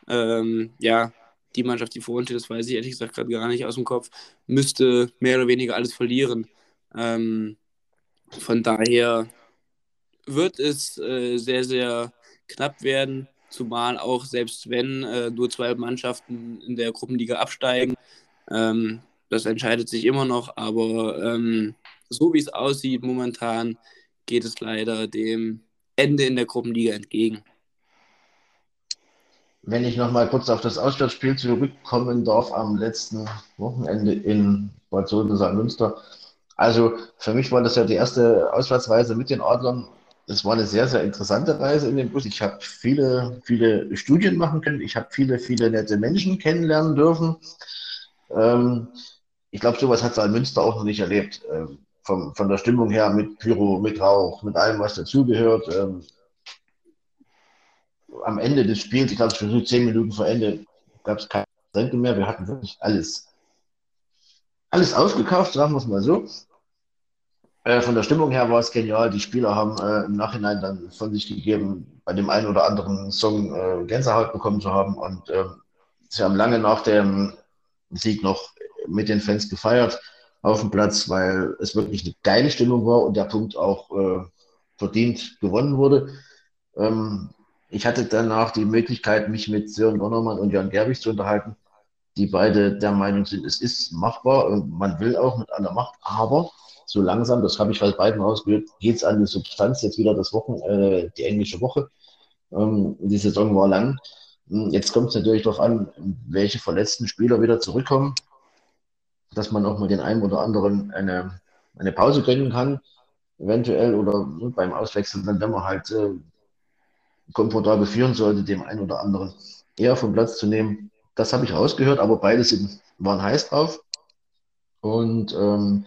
ähm, ja, die Mannschaft, die vor uns steht, das weiß ich ehrlich gesagt gerade gar nicht aus dem Kopf, müsste mehr oder weniger alles verlieren. Ähm, von daher wird es äh, sehr, sehr knapp werden, zumal auch selbst wenn äh, nur zwei Mannschaften in der Gruppenliga absteigen, ähm, das entscheidet sich immer noch, aber ähm, so wie es aussieht momentan, geht es leider dem Ende in der Gruppenliga entgegen. Wenn ich noch mal kurz auf das Auswärtsspiel zurückkommen darf am letzten Wochenende in Bad Soldesheim Münster. Also für mich war das ja die erste Auswärtsreise mit den Adlern. Es war eine sehr, sehr interessante Reise in dem Bus. Ich habe viele, viele Studien machen können. Ich habe viele, viele nette Menschen kennenlernen dürfen. Ähm, ich glaube, sowas hat Münster auch noch nicht erlebt. Ähm, von, von der Stimmung her mit Pyro, mit Rauch, mit allem, was dazugehört. Ähm, am Ende des Spiels, ich glaube, es so zehn Minuten vor Ende, gab es keine Tränke mehr. Wir hatten wirklich alles, alles ausgekauft, sagen wir es mal so. Äh, von der Stimmung her war es genial. Die Spieler haben äh, im Nachhinein dann von sich gegeben, bei dem einen oder anderen Song äh, Gänsehaut bekommen zu haben. Und äh, sie haben lange nach dem Sieg noch mit den Fans gefeiert auf dem Platz, weil es wirklich eine geile Stimmung war und der Punkt auch äh, verdient gewonnen wurde. Ähm, ich hatte danach die Möglichkeit, mich mit Sören Donnermann und Jan Gerbig zu unterhalten, die beide der Meinung sind, es ist machbar und man will auch mit aller Macht, aber so langsam, das habe ich halt beiden rausgehört, geht es an die Substanz, jetzt wieder das Wochen, äh, die englische Woche. Ähm, die Saison war lang. Hm, jetzt kommt es natürlich darauf an, welche verletzten Spieler wieder zurückkommen, dass man auch mal den einen oder anderen eine, eine Pause gönnen kann, eventuell, oder beim Auswechseln, dann, wenn man halt äh, komfortabel führen sollte, dem einen oder anderen eher vom Platz zu nehmen. Das habe ich rausgehört, aber beide sind, waren heiß drauf. Und ähm,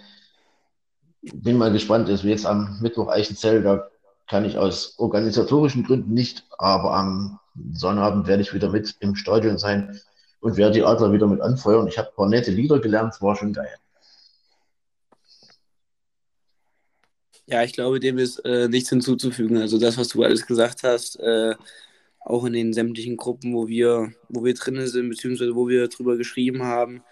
bin mal gespannt, ist jetzt am Mittwoch Eichenzell, da kann ich aus organisatorischen Gründen nicht, aber am Sonnabend werde ich wieder mit im Stadion sein und werde die Adler wieder mit anfeuern. Ich habe ein paar nette Lieder gelernt, war schon geil. Ja, ich glaube, dem ist äh, nichts hinzuzufügen. Also das, was du alles gesagt hast, äh, auch in den sämtlichen Gruppen, wo wir, wo wir drinnen sind, beziehungsweise wo wir drüber geschrieben haben,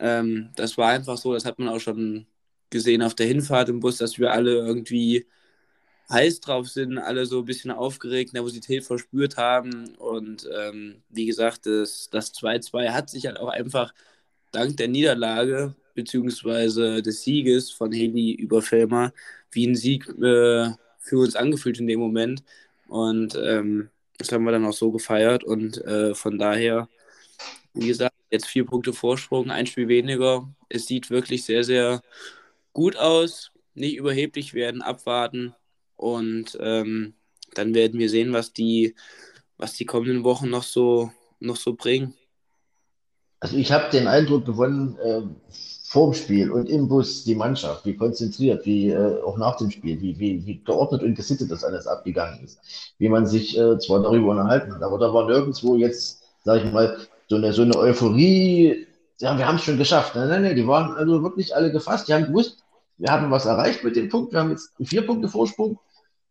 ähm, das war einfach so, das hat man auch schon gesehen auf der Hinfahrt im Bus, dass wir alle irgendwie heiß drauf sind, alle so ein bisschen aufgeregt, Nervosität verspürt haben. Und ähm, wie gesagt, das 2-2 hat sich halt auch einfach dank der Niederlage beziehungsweise des Sieges von Heli über Filmer wie ein Sieg äh, für uns angefühlt in dem Moment. Und ähm, das haben wir dann auch so gefeiert. Und äh, von daher, wie gesagt, jetzt vier Punkte Vorsprung, ein Spiel weniger. Es sieht wirklich sehr, sehr gut aus. Nicht überheblich werden, abwarten. Und ähm, dann werden wir sehen, was die, was die kommenden Wochen noch so, noch so bringen. Also ich habe den Eindruck gewonnen, äh, vorm Spiel und im Bus die Mannschaft, wie konzentriert, wie äh, auch nach dem Spiel, wie, wie, wie geordnet und gesittet das alles abgegangen ist. Wie man sich äh, zwar darüber unterhalten hat, aber da war nirgendwo jetzt, sage ich mal, so eine, so eine Euphorie, ja, wir haben es schon geschafft. Nein, nein, nein, die waren also wirklich alle gefasst, die haben gewusst, wir haben was erreicht mit dem Punkt, wir haben jetzt vier Punkte Vorsprung.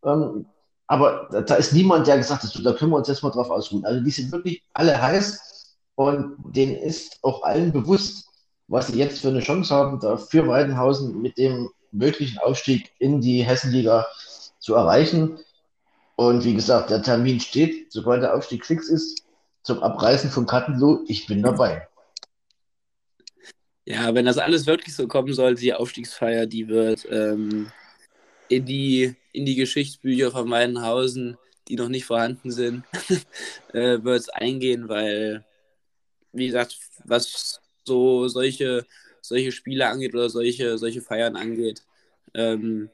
Ähm, aber da, da, ist niemand, der gesagt hat, da können wir uns jetzt mal drauf ausruhen. Also die sind wirklich alle heiß und denen ist auch allen bewusst, was sie jetzt für eine Chance haben, da für Weidenhausen mit dem möglichen Aufstieg in die Hessenliga zu erreichen. Und wie gesagt, der Termin steht, sobald der Aufstieg fix ist, zum Abreißen von Kattenloh. Ich bin dabei. Ja, wenn das alles wirklich so kommen soll, die Aufstiegsfeier, die wird ähm, in, die, in die Geschichtsbücher von Weidenhausen, die noch nicht vorhanden sind, äh, wird es eingehen, weil, wie gesagt, was so solche, solche Spiele angeht oder solche, solche Feiern angeht. Ähm,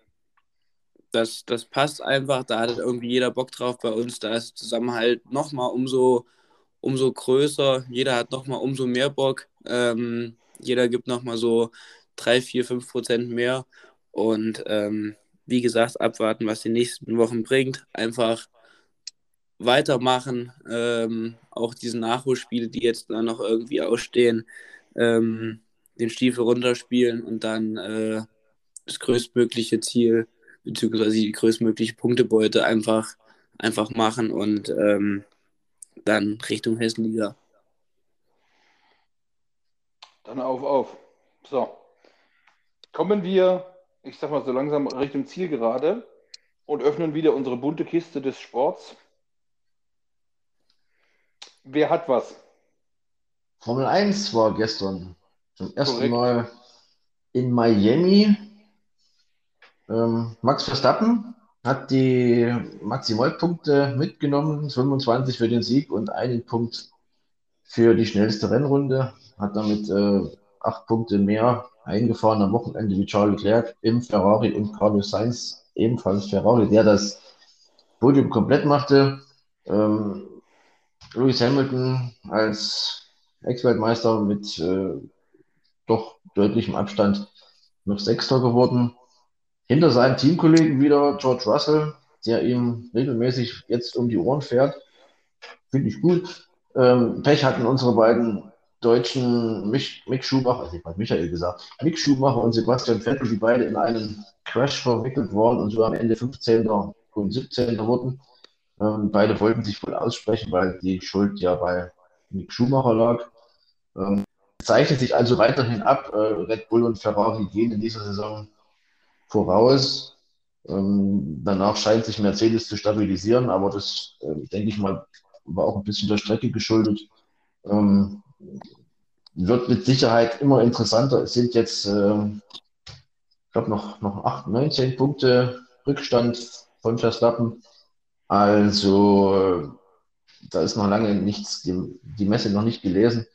das, das passt einfach, da hat irgendwie jeder Bock drauf bei uns, da ist Zusammenhalt nochmal umso, umso größer, jeder hat nochmal umso mehr Bock, ähm, jeder gibt nochmal so 3, 4, 5 Prozent mehr. Und ähm, wie gesagt, abwarten, was die nächsten Wochen bringt. Einfach weitermachen. Ähm, auch diese Nachholspiele, die jetzt da noch irgendwie ausstehen, ähm, den Stiefel runterspielen und dann äh, das größtmögliche Ziel beziehungsweise die größtmögliche Punktebeute einfach, einfach machen und ähm, dann Richtung Hessenliga. Dann auf, auf. So. Kommen wir, ich sag mal so langsam Richtung Zielgerade und öffnen wieder unsere bunte Kiste des Sports. Wer hat was? Formel 1 war gestern zum ersten Korrekt. Mal in Miami. Ähm, Max Verstappen hat die Maximalpunkte mitgenommen, 25 für den Sieg und einen Punkt für die schnellste Rennrunde. Hat damit äh, acht Punkte mehr eingefahren am Wochenende wie Charles Leclerc im Ferrari und Carlos Sainz, ebenfalls Ferrari, der das Podium komplett machte. Ähm, Lewis Hamilton als Ex-Weltmeister mit äh, doch deutlichem Abstand noch Sechster geworden. Hinter seinem Teamkollegen wieder George Russell, der ihm regelmäßig jetzt um die Ohren fährt. Finde ich gut. Ähm, Pech hatten unsere beiden deutschen Mich Mick Schumacher, also ich habe Michael gesagt, Mick Schumacher und Sebastian Vettel, die beide in einen Crash verwickelt waren und so am Ende 15. und 17. wurden. Ähm, beide wollten sich wohl aussprechen, weil die Schuld ja bei Mick Schumacher lag. Ähm, zeichnet sich also weiterhin ab. Äh, Red Bull und Ferrari gehen in dieser Saison voraus. Ähm, danach scheint sich Mercedes zu stabilisieren, aber das, äh, denke ich mal, war auch ein bisschen der Strecke geschuldet. Ähm, wird mit Sicherheit immer interessanter. Es sind jetzt, äh, ich glaube, noch, noch 8, 19 Punkte Rückstand von Verstappen. Also, äh, da ist noch lange nichts, die, die Messe noch nicht gelesen.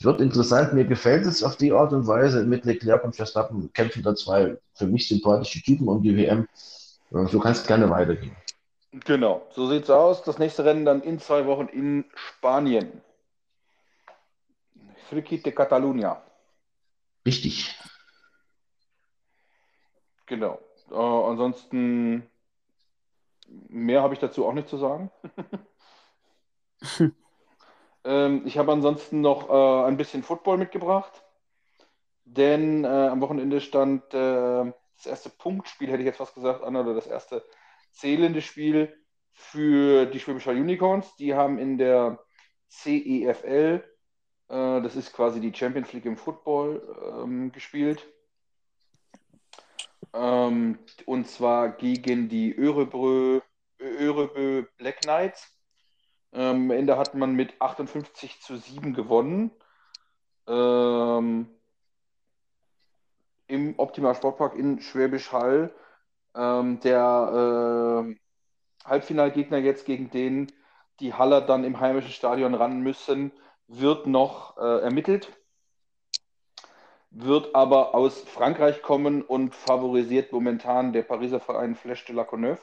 Wird interessant, mir gefällt es auf die Art und Weise. Mit Leclerc und Verstappen kämpfen da zwei für mich sympathische Typen um die WM. Äh, So kann es gerne weitergehen. Genau, so sieht's aus. Das nächste Rennen dann in zwei Wochen in Spanien. Circuit de Catalunya. Richtig. Genau. Äh, ansonsten mehr habe ich dazu auch nicht zu sagen. ähm, ich habe ansonsten noch äh, ein bisschen Football mitgebracht, denn äh, am Wochenende stand äh, das erste Punktspiel, hätte ich jetzt fast gesagt, an, oder das erste zählende Spiel für die Schwäbisch Hall Unicorns. Die haben in der CEFL, äh, das ist quasi die Champions League im Football, ähm, gespielt. Ähm, und zwar gegen die Örebö Black Knights. Ähm, am Ende hat man mit 58 zu 7 gewonnen. Ähm, Im Optimal Sportpark in Schwäbisch Hall. Ähm, der äh, Halbfinalgegner jetzt, gegen den die Haller dann im heimischen Stadion ran müssen, wird noch äh, ermittelt wird aber aus Frankreich kommen und favorisiert momentan der Pariser Verein Flèche de la Courneuve.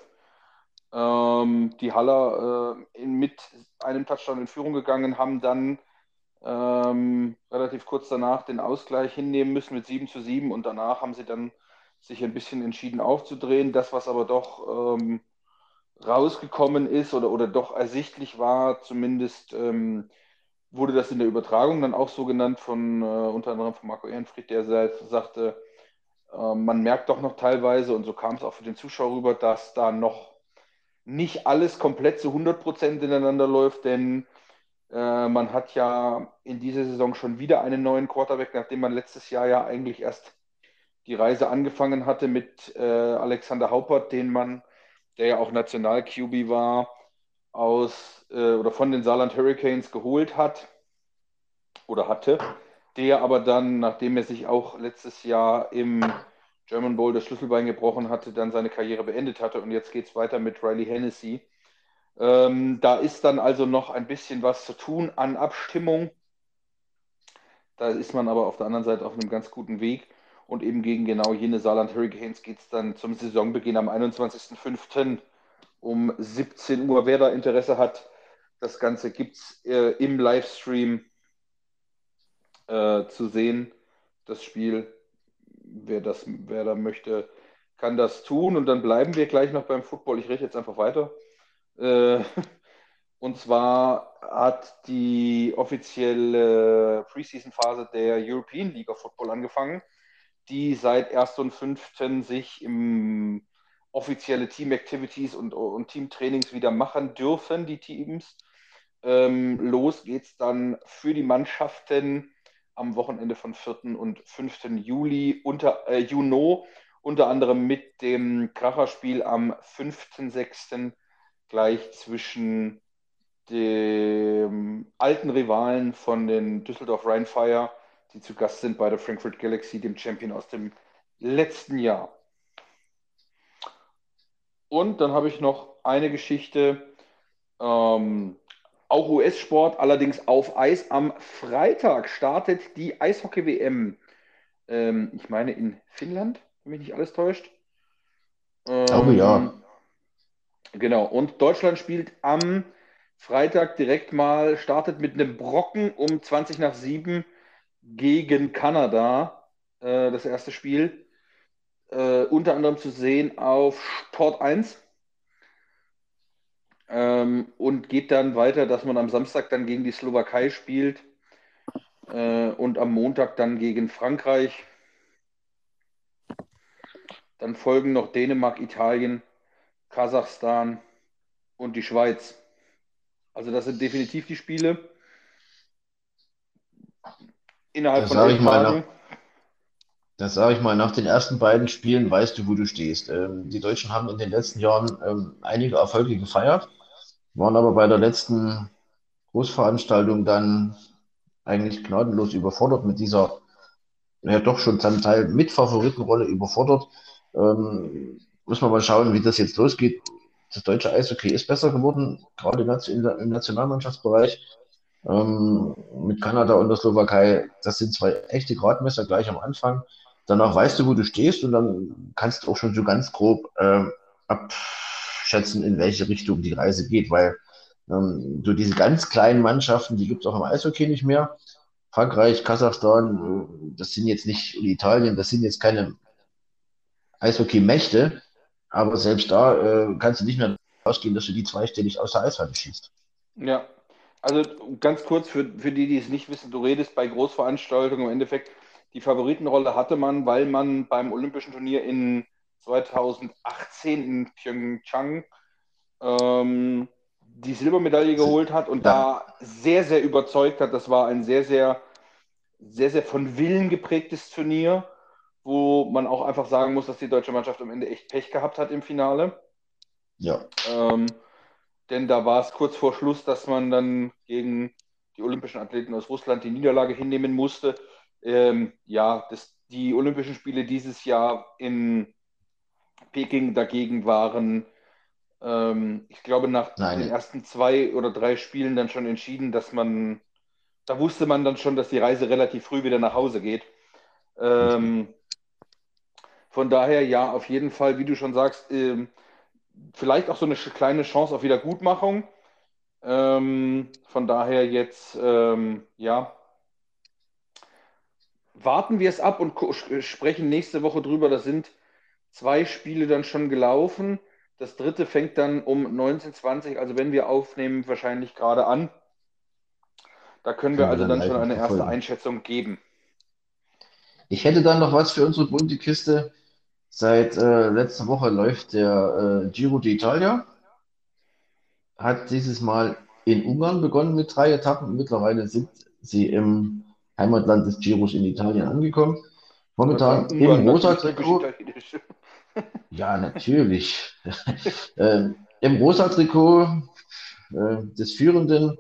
Ähm, die Haller äh, mit einem Touchdown in Führung gegangen, haben dann ähm, relativ kurz danach den Ausgleich hinnehmen müssen mit 7 zu 7 und danach haben sie dann sich ein bisschen entschieden aufzudrehen. Das, was aber doch ähm, rausgekommen ist oder, oder doch ersichtlich war, zumindest ähm, wurde das in der Übertragung dann auch so genannt von äh, unter anderem von Marco Ehrenfried, der sagte, äh, man merkt doch noch teilweise, und so kam es auch für den Zuschauer rüber, dass da noch nicht alles komplett zu 100% ineinander läuft, denn äh, man hat ja in dieser Saison schon wieder einen neuen Quarterback, nachdem man letztes Jahr ja eigentlich erst die Reise angefangen hatte mit äh, Alexander Haupert, den man, der ja auch National-QB war, aus äh, oder von den Saarland Hurricanes geholt hat oder hatte, der aber dann, nachdem er sich auch letztes Jahr im German Bowl das Schlüsselbein gebrochen hatte, dann seine Karriere beendet hatte und jetzt geht es weiter mit Riley Hennessy. Ähm, da ist dann also noch ein bisschen was zu tun an Abstimmung. Da ist man aber auf der anderen Seite auf einem ganz guten Weg. Und eben gegen genau jene Saarland Hurricanes geht es dann zum Saisonbeginn am 21.05 um 17 Uhr. Wer da Interesse hat, das Ganze gibt es äh, im Livestream äh, zu sehen. Das Spiel wer, das, wer da möchte, kann das tun. Und dann bleiben wir gleich noch beim Football. Ich rede jetzt einfach weiter. Äh, und zwar hat die offizielle Preseason-Phase der European League of Football angefangen, die seit 1. und 5. sich im offizielle Team-Activities und, und Team-Trainings wieder machen dürfen, die Teams. Ähm, los geht's dann für die Mannschaften am Wochenende von 4. und 5. Juli unter äh, Juno, unter anderem mit dem Kracherspiel am 5.6. gleich zwischen dem alten Rivalen von den Düsseldorf Rheinfire, die zu Gast sind bei der Frankfurt Galaxy, dem Champion aus dem letzten Jahr. Und dann habe ich noch eine Geschichte, ähm, auch US-Sport, allerdings auf Eis. Am Freitag startet die Eishockey-WM. Ähm, ich meine in Finnland, wenn mich nicht alles täuscht. Ähm, oh ja. Genau, und Deutschland spielt am Freitag direkt mal, startet mit einem Brocken um 20 nach 7 gegen Kanada, äh, das erste Spiel. Äh, unter anderem zu sehen auf Sport 1. Ähm, und geht dann weiter, dass man am Samstag dann gegen die Slowakei spielt äh, und am Montag dann gegen Frankreich. Dann folgen noch Dänemark, Italien, Kasachstan und die Schweiz. Also das sind definitiv die Spiele. Innerhalb das von elf Tagen. Das sage ich mal, nach den ersten beiden Spielen weißt du, wo du stehst. Ähm, die Deutschen haben in den letzten Jahren ähm, einige Erfolge gefeiert, waren aber bei der letzten Großveranstaltung dann eigentlich gnadenlos überfordert mit dieser, ja doch schon zum Teil mit Favoritenrolle überfordert. Ähm, muss man mal schauen, wie das jetzt losgeht. Das deutsche Eishockey ist besser geworden, gerade im Nationalmannschaftsbereich. Ähm, mit Kanada und der Slowakei, das sind zwei echte Gradmesser gleich am Anfang. Danach weißt du, wo du stehst und dann kannst du auch schon so ganz grob äh, abschätzen, in welche Richtung die Reise geht, weil ähm, so diese ganz kleinen Mannschaften, die gibt es auch im Eishockey nicht mehr. Frankreich, Kasachstan, äh, das sind jetzt nicht, Italien, das sind jetzt keine Eishockey-Mächte, aber selbst da äh, kannst du nicht mehr ausgehen, dass du die zweistellig aus der Eishalle schießt. Ja, also ganz kurz für, für die, die es nicht wissen, du redest bei Großveranstaltungen im Endeffekt die Favoritenrolle hatte man, weil man beim Olympischen Turnier in 2018 in Pyeongchang ähm, die Silbermedaille geholt hat und ja. da sehr, sehr überzeugt hat. Das war ein sehr, sehr, sehr, sehr von Willen geprägtes Turnier, wo man auch einfach sagen muss, dass die deutsche Mannschaft am Ende echt Pech gehabt hat im Finale. Ja. Ähm, denn da war es kurz vor Schluss, dass man dann gegen die olympischen Athleten aus Russland die Niederlage hinnehmen musste ähm, ja, das, die Olympischen Spiele dieses Jahr in Peking dagegen waren, ähm, ich glaube, nach Nein. den ersten zwei oder drei Spielen dann schon entschieden, dass man, da wusste man dann schon, dass die Reise relativ früh wieder nach Hause geht. Ähm, von daher, ja, auf jeden Fall, wie du schon sagst, ähm, vielleicht auch so eine kleine Chance auf Wiedergutmachung. Ähm, von daher jetzt, ähm, ja, warten wir es ab und sprechen nächste Woche drüber. Da sind zwei Spiele dann schon gelaufen. Das dritte fängt dann um 19.20 also wenn wir aufnehmen, wahrscheinlich gerade an. Da können wir, also dann, schon eine erste verfolgen. Einschätzung geben. Ich hätte dann noch was für unsere bunte Kiste. Seit äh, letzter Woche läuft der äh, Giro d'Italia. Hat dieses Mal in Ungarn begonnen mit drei Etappen. Mittlerweile sind sie im Heimatland des Giros in Italien angekommen. Momentan im rosa Trikot. Ja, natürlich. ähm, Im rosa Trikot äh, des Führenden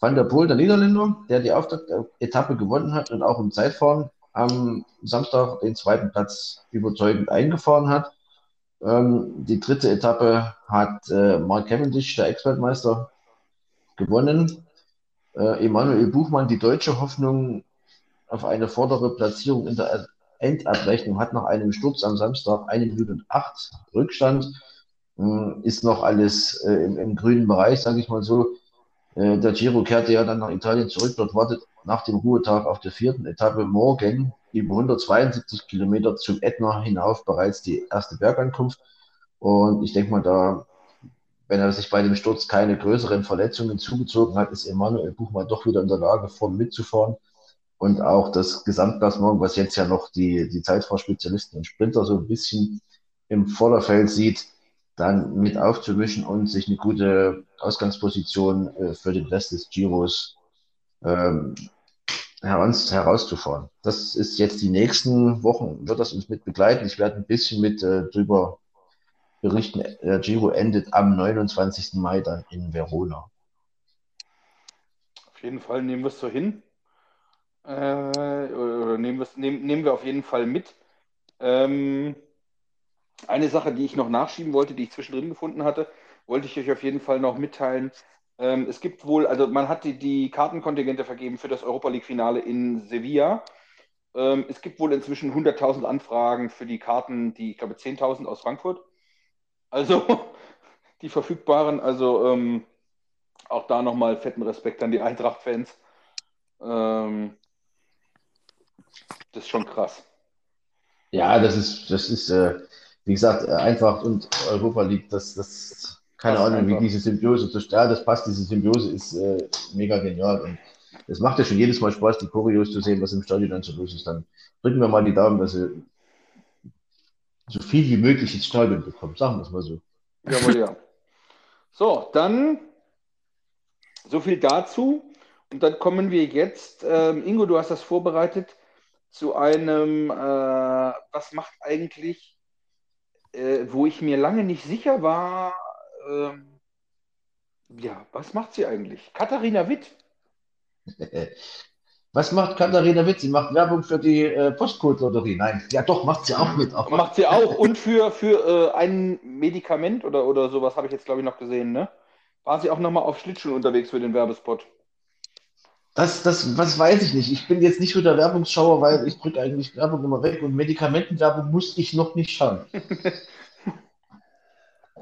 Van der Poel, der Niederländer, der die Auftaktetappe gewonnen hat und auch im Zeitfahren am Samstag den zweiten Platz überzeugend eingefahren hat. Ähm, die dritte Etappe hat äh, Mark Cavendish, der Ex-Weltmeister, gewonnen. Äh, Emanuel Buchmann, die deutsche Hoffnung, auf eine vordere Platzierung in der Endabrechnung, hat nach einem Sturz am Samstag eine Minute und acht Rückstand, hm, ist noch alles äh, im, im, grünen Bereich, sage ich mal so. Äh, der Giro kehrte ja dann nach Italien zurück, dort wartet nach dem Ruhetag auf der vierten Etappe morgen über 172 Kilometer zum Ätna hinauf bereits die erste Bergankunft. Und ich denke mal, da, wenn er sich bei dem Sturz keine größeren Verletzungen zugezogen hat, ist Emanuel Buchmann doch wieder in der Lage, vorn mitzufahren. Und auch das Gesamtklassement, was jetzt ja noch die, die Zeitfahrspezialisten und Sprinter so ein bisschen im Vorderfeld sieht, dann mit aufzumischen und sich eine gute Ausgangsposition äh, für den Rest des Giros ähm, heraus, herauszufahren. Das ist jetzt die nächsten Wochen, wird das uns mit begleiten. Ich werde ein bisschen mit äh, drüber berichten. Der Giro endet am 29. Mai dann in Verona. Auf jeden Fall nehmen wir es so hin. Äh, oder nehmen, nehmen, nehmen wir auf jeden Fall mit. Ähm, eine Sache, die ich noch nachschieben wollte, die ich zwischendrin gefunden hatte, wollte ich euch auf jeden Fall noch mitteilen. Ähm, es gibt wohl, also man hat die, die Kartenkontingente vergeben für das Europa League-Finale in Sevilla. Ähm, es gibt wohl inzwischen 100.000 Anfragen für die Karten, die, ich glaube, 10.000 aus Frankfurt. Also die verfügbaren, also ähm, auch da nochmal fetten Respekt an die Eintracht-Fans. Ähm, das ist schon krass. Ja, das ist, das ist, äh, wie gesagt, einfach und Europa League, das, das keine Ahnung, einfach. wie diese Symbiose zu ja, das passt, diese Symbiose ist äh, mega genial und es macht ja schon jedes Mal Spaß, die Choreos zu sehen, was im Stadion dann so los ist. Dann drücken wir mal die Daumen, dass sie so viel wie möglich ins Stadion bekommen, sagen wir es mal so. Jawohl, ja. So, dann so viel dazu. Und dann kommen wir jetzt, ähm, Ingo, du hast das vorbereitet, zu einem, äh, was macht eigentlich, äh, wo ich mir lange nicht sicher war, ähm, ja, was macht sie eigentlich? Katharina Witt. Was macht Katharina Witt? Sie macht Werbung für die äh, Postcode-Lotterie. Nein, ja doch, macht sie auch mit. Aber... Macht sie auch. Und für, für äh, ein Medikament oder, oder sowas habe ich jetzt, glaube ich, noch gesehen. Ne? War sie auch nochmal auf Schlittschuhen unterwegs für den Werbespot? Das, das, was weiß ich nicht. Ich bin jetzt nicht so der Werbungsschauer, weil ich drücke eigentlich Werbung immer weg und Medikamentenwerbung muss ich noch nicht schauen.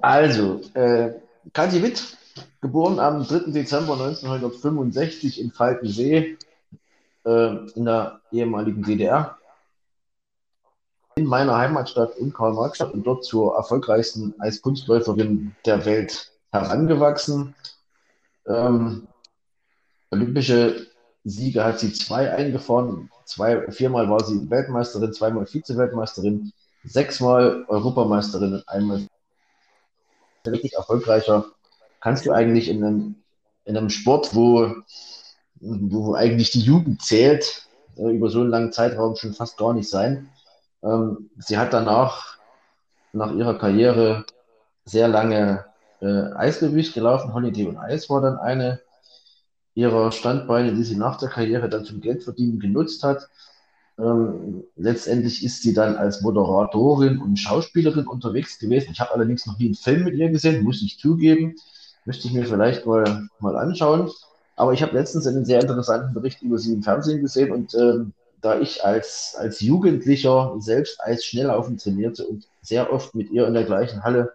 Also, äh, Kathi Witt, geboren am 3. Dezember 1965 in Falkensee äh, in der ehemaligen DDR. In meiner Heimatstadt in Karl-Marx-Stadt und dort zur erfolgreichsten Eiskunstläuferin der Welt herangewachsen. Ähm, olympische Siege hat sie zwei eingefahren. Zwei, viermal war sie Weltmeisterin, zweimal Vize-Weltmeisterin, sechsmal Europameisterin und einmal richtig erfolgreicher kannst du eigentlich in einem, in einem Sport, wo, wo eigentlich die Jugend zählt, äh, über so einen langen Zeitraum schon fast gar nicht sein. Ähm, sie hat danach, nach ihrer Karriere, sehr lange äh, Eisrevues gelaufen. Holiday und Eis war dann eine ihrer Standbeine, die sie nach der Karriere dann zum Geldverdienen genutzt hat. Ähm, letztendlich ist sie dann als Moderatorin und Schauspielerin unterwegs gewesen. Ich habe allerdings noch nie einen Film mit ihr gesehen, muss ich zugeben. Müsste ich mir vielleicht mal, mal anschauen. Aber ich habe letztens einen sehr interessanten Bericht über sie im Fernsehen gesehen und ähm, da ich als, als Jugendlicher selbst als Schnelllaufen trainierte und sehr oft mit ihr in der gleichen Halle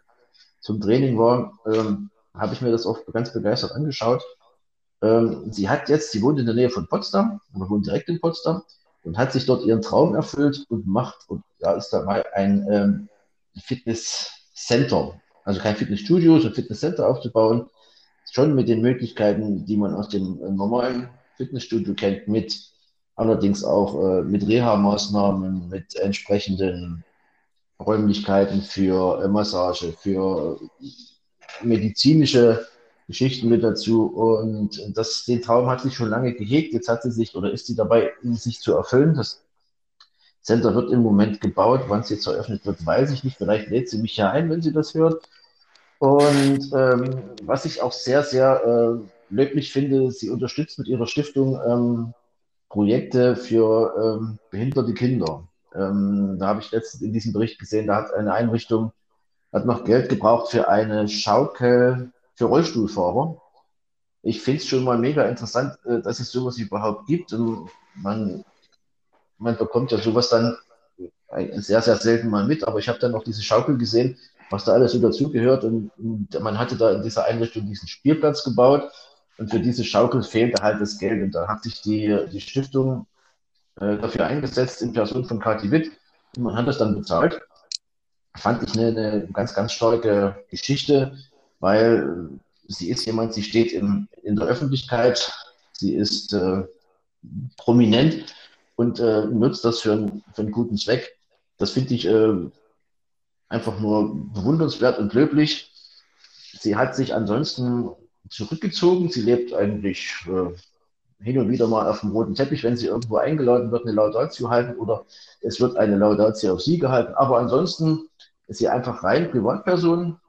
zum Training war, ähm, habe ich mir das oft ganz begeistert angeschaut. Ähm, sie hat jetzt, sie wohnt in der Nähe von Potsdam, oder wohnt direkt in Potsdam und hat sich dort ihren Traum erfüllt und macht, und da ist dabei ein ähm, Fitnesscenter, also kein Fitnessstudio, sondern Fitnesscenter aufzubauen, schon mit den Möglichkeiten, die man aus dem äh, normalen Fitnessstudio kennt, mit allerdings auch äh, mit Reha-Maßnahmen, mit entsprechenden Räumlichkeiten für äh, Massage, für äh, medizinische Geschichten mit dazu. Und das, den Traum hat sie schon lange gehegt. Jetzt hat sie sich oder ist sie dabei, sich zu erfüllen. Das Center wird im Moment gebaut. Wann es jetzt eröffnet wird, weiß ich nicht. Vielleicht lädt sie mich ja ein, wenn sie das hört. Und ähm, was ich auch sehr, sehr äh, löblich finde, sie unterstützt mit ihrer Stiftung ähm, Projekte für ähm, behinderte Kinder. Ähm, da habe ich letztens in diesem Bericht gesehen, da hat eine Einrichtung hat noch Geld gebraucht für eine Schaukel für Rollstuhlfahrer. Ich finde es schon mal mega interessant, äh, dass es sowas überhaupt gibt. Und man, man bekommt ja sowas dann sehr, sehr selten mal mit. Aber ich habe dann auch diese Schaukel gesehen, was da alles so dazugehört. Und, und man hatte da in dieser Einrichtung diesen Spielplatz gebaut. Und für diese Schaukel fehlte halt das Geld. Und da hat sich die, die Stiftung äh, dafür eingesetzt in Person von Kati Witt und man hat das dann bezahlt. Fand ich eine, eine ganz, ganz starke Geschichte, weil sie ist jemand, sie steht in, in der Öffentlichkeit, sie ist äh, prominent und äh, nutzt das für, ein, für einen guten Zweck. Das finde ich äh, einfach nur bewundernswert und löblich. Sie hat sich ansonsten zurückgezogen. Sie lebt eigentlich äh, hin und wieder mal auf dem roten Teppich, wenn sie irgendwo eingeladen wird, eine Laudatio halten oder es wird eine Laudatio auf sie gehalten. Aber ansonsten ist sie einfach rein Privatperson.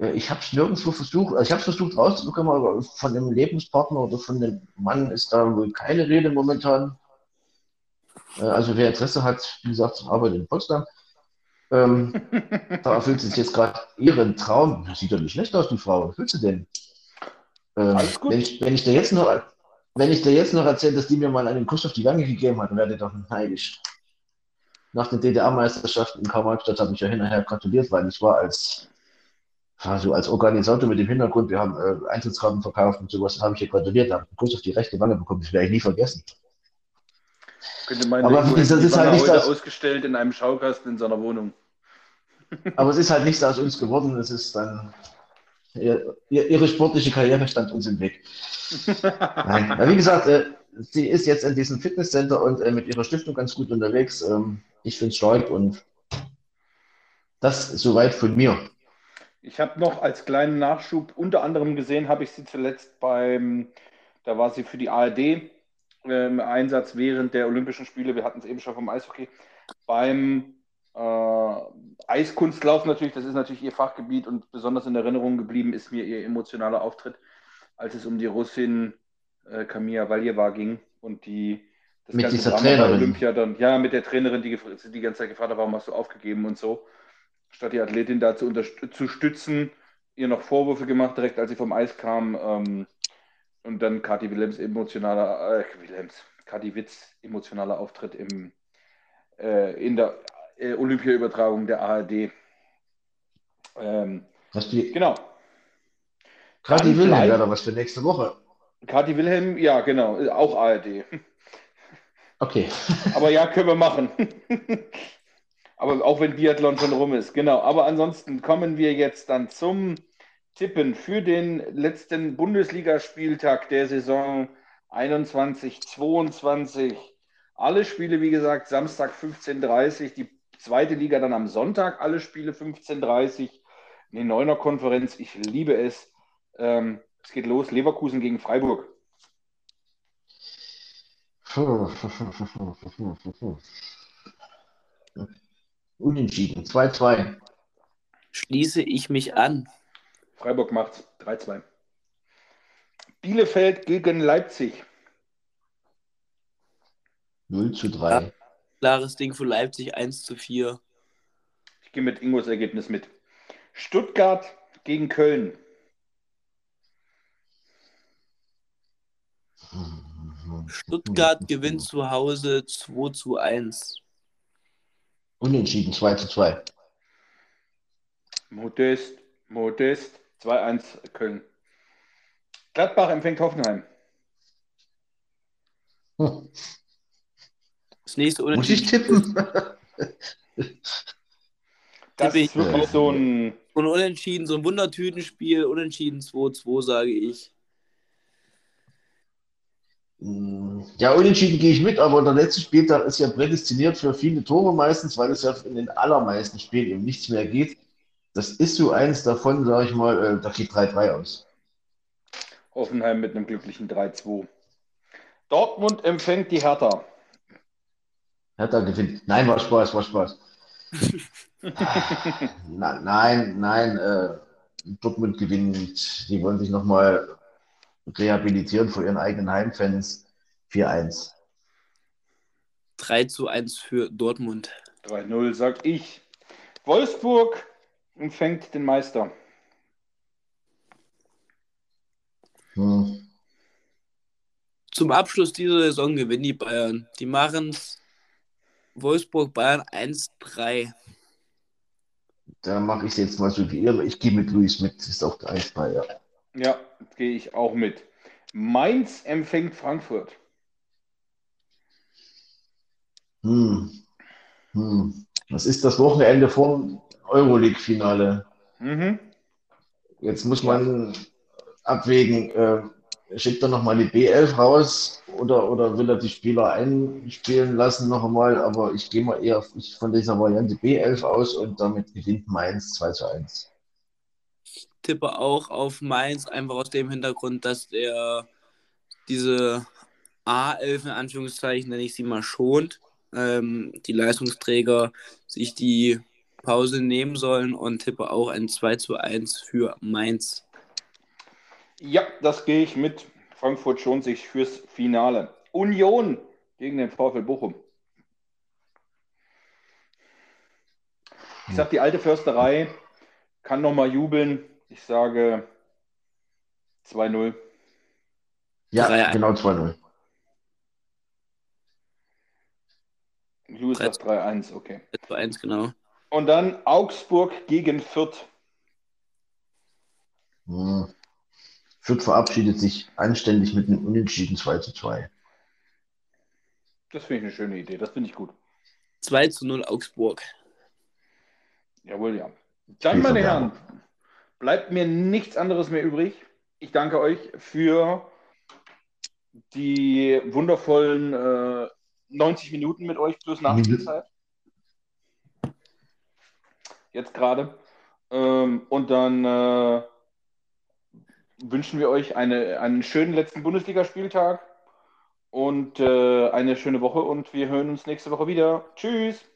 Äh, ich habe es nirgendwo versucht, also ich habe es versucht rauszubekommen, aber von dem Lebenspartner oder von dem Mann ist da wohl keine Rede momentan. Äh, also wer Interesse hat, wie gesagt, arbeitet in Potsdam. Ähm, da erfüllt sich jetzt gerade ihren Traum. Das sieht doch nicht schlecht aus, die Frau. Was willst du denn? Ähm, Alles gut. Wenn ich, wenn ich dir jetzt noch, wenn ich dir jetzt noch erzähle, dass die mir mal einen Kuss auf die Wange gegeben hat, dann werde ich doch neidisch. Nach den DDR-Meisterschaften in Karl-Marx-Stadt habe ich ja hinterher gratuliert, weil ich war als, also als Organisator mit dem Hintergrund, wir haben äh, Eintrittskarten verkauft und sowas, habe ich ja gratuliert, habe einen Kuss auf die rechte Wange bekommen, das werde ich nie vergessen. Könnte meine, aber das ist halt nicht das, ausgestellt in einem Schaukasten in seiner Wohnung. Aber es ist halt nichts aus uns geworden. Es ist dann ihr, ihre sportliche Karriere stand uns im Weg. Nein. Ja, wie gesagt, äh, sie ist jetzt in diesem Fitnesscenter und äh, mit ihrer Stiftung ganz gut unterwegs. Ähm, ich finde es stark und das soweit von mir. Ich habe noch als kleinen Nachschub unter anderem gesehen, habe ich sie zuletzt beim, da war sie für die ARD im Einsatz während der Olympischen Spiele. Wir hatten es eben schon vom Eishockey. Beim äh, Eiskunstlauf natürlich, das ist natürlich ihr Fachgebiet und besonders in Erinnerung geblieben ist mir ihr emotionaler Auftritt, als es um die Russin äh, Kamia Valjeva ging und die das mit ganze dieser Drama Trainerin. Olympia dann, ja, mit der Trainerin, die die ganze Zeit gefragt hat, warum hast du aufgegeben und so. Statt die Athletin da zu, zu stützen, ihr noch Vorwürfe gemacht, direkt als sie vom Eis kam. Ähm, und dann Kati Willems emotionaler, äh, Willems, Kati Witz emotionaler Auftritt im, äh, in der äh, Olympia-Übertragung der ARD. Ähm, die, genau. Kati Wilhelm wäre was für nächste Woche. Kati Wilhelm, ja, genau, auch ARD. Okay. Aber ja, können wir machen. Aber auch wenn Biathlon schon rum ist, genau. Aber ansonsten kommen wir jetzt dann zum tippen für den letzten Bundesligaspieltag der Saison 21-22. Alle Spiele, wie gesagt, Samstag 15.30 Uhr, die zweite Liga dann am Sonntag, alle Spiele 15.30 Uhr. Eine Neuner-Konferenz, ich liebe es. Ähm, es geht los, Leverkusen gegen Freiburg. Unentschieden, 2-2. Schließe ich mich an. Freiburg macht 3-2. Bielefeld gegen Leipzig. 0 zu 3. Klares Ding für Leipzig 1 zu 4. Ich gehe mit Ingos Ergebnis mit. Stuttgart gegen Köln. Stuttgart gewinnt zu Hause 2 zu 1. Unentschieden 2 zu 2. Modest, Modest. 2-1 Köln. Gladbach empfängt Hoffenheim. Hm. Das nächste Muss ich tippen? das ist wirklich so ein... So ein Unentschieden, so ein Wundertütenspiel. Unentschieden 2-2, sage ich. Ja, unentschieden gehe ich mit, aber der letzte Spieltag ist ja prädestiniert für viele Tore meistens, weil es ja in den allermeisten Spielen eben nichts mehr geht. Das ist so eins davon, sage ich mal, äh, da geht 3-3 aus. Hoffenheim mit einem glücklichen 3-2. Dortmund empfängt die Hertha. Hertha gewinnt. Nein, war Spaß, war Spaß. Na, nein, nein, äh, Dortmund gewinnt. Die wollen sich nochmal rehabilitieren vor ihren eigenen Heimfans. 4-1. 3 zu 1 für Dortmund. 3-0, sag ich. Wolfsburg empfängt den Meister. Hm. Zum Abschluss dieser Saison gewinnen die Bayern. Die machen Wolfsburg Bayern 1-3. Da mache ich es jetzt mal so wie ihr. Ich gehe mit Luis mit. Ist auch der 1 ja. Ja, gehe ich auch mit. Mainz empfängt Frankfurt. Hm. Hm. Was ist das Wochenende vor Euroleague-Finale? Mhm. Jetzt muss man abwägen, äh, schickt er nochmal die B11 raus oder, oder will er die Spieler einspielen lassen noch einmal? Aber ich gehe mal eher von dieser Variante B11 aus und damit gewinnt Mainz 2 zu 1. Tippe auch auf Mainz, einfach aus dem Hintergrund, dass der diese A11 in Anführungszeichen, nenne ich sie mal, schont. Ähm, die Leistungsträger sich die Pause nehmen sollen und tippe auch ein 2 zu 1 für Mainz. Ja, das gehe ich mit. Frankfurt schont sich fürs Finale. Union gegen den VfL Bochum. Ich sage, die alte Försterei kann nochmal jubeln. Ich sage 2-0. Ja, 3-1. genau 2-0. Louis sagt 3-1, okay. 2 1, genau. Und dann Augsburg gegen Fürth. Hm. Fürth verabschiedet sich anständig mit einem Unentschieden 2 zu 2. Das finde ich eine schöne Idee. Das finde ich gut. 2 zu 0 Augsburg. Jawohl, ja. Dann, meine Herren, bleibt mir nichts anderes mehr übrig. Ich danke euch für die wundervollen äh, 90 Minuten mit euch plus Nachspielzeit. Jetzt gerade. Ähm, und dann äh, wünschen wir euch eine, einen schönen letzten Bundesligaspieltag und äh, eine schöne Woche und wir hören uns nächste Woche wieder. Tschüss!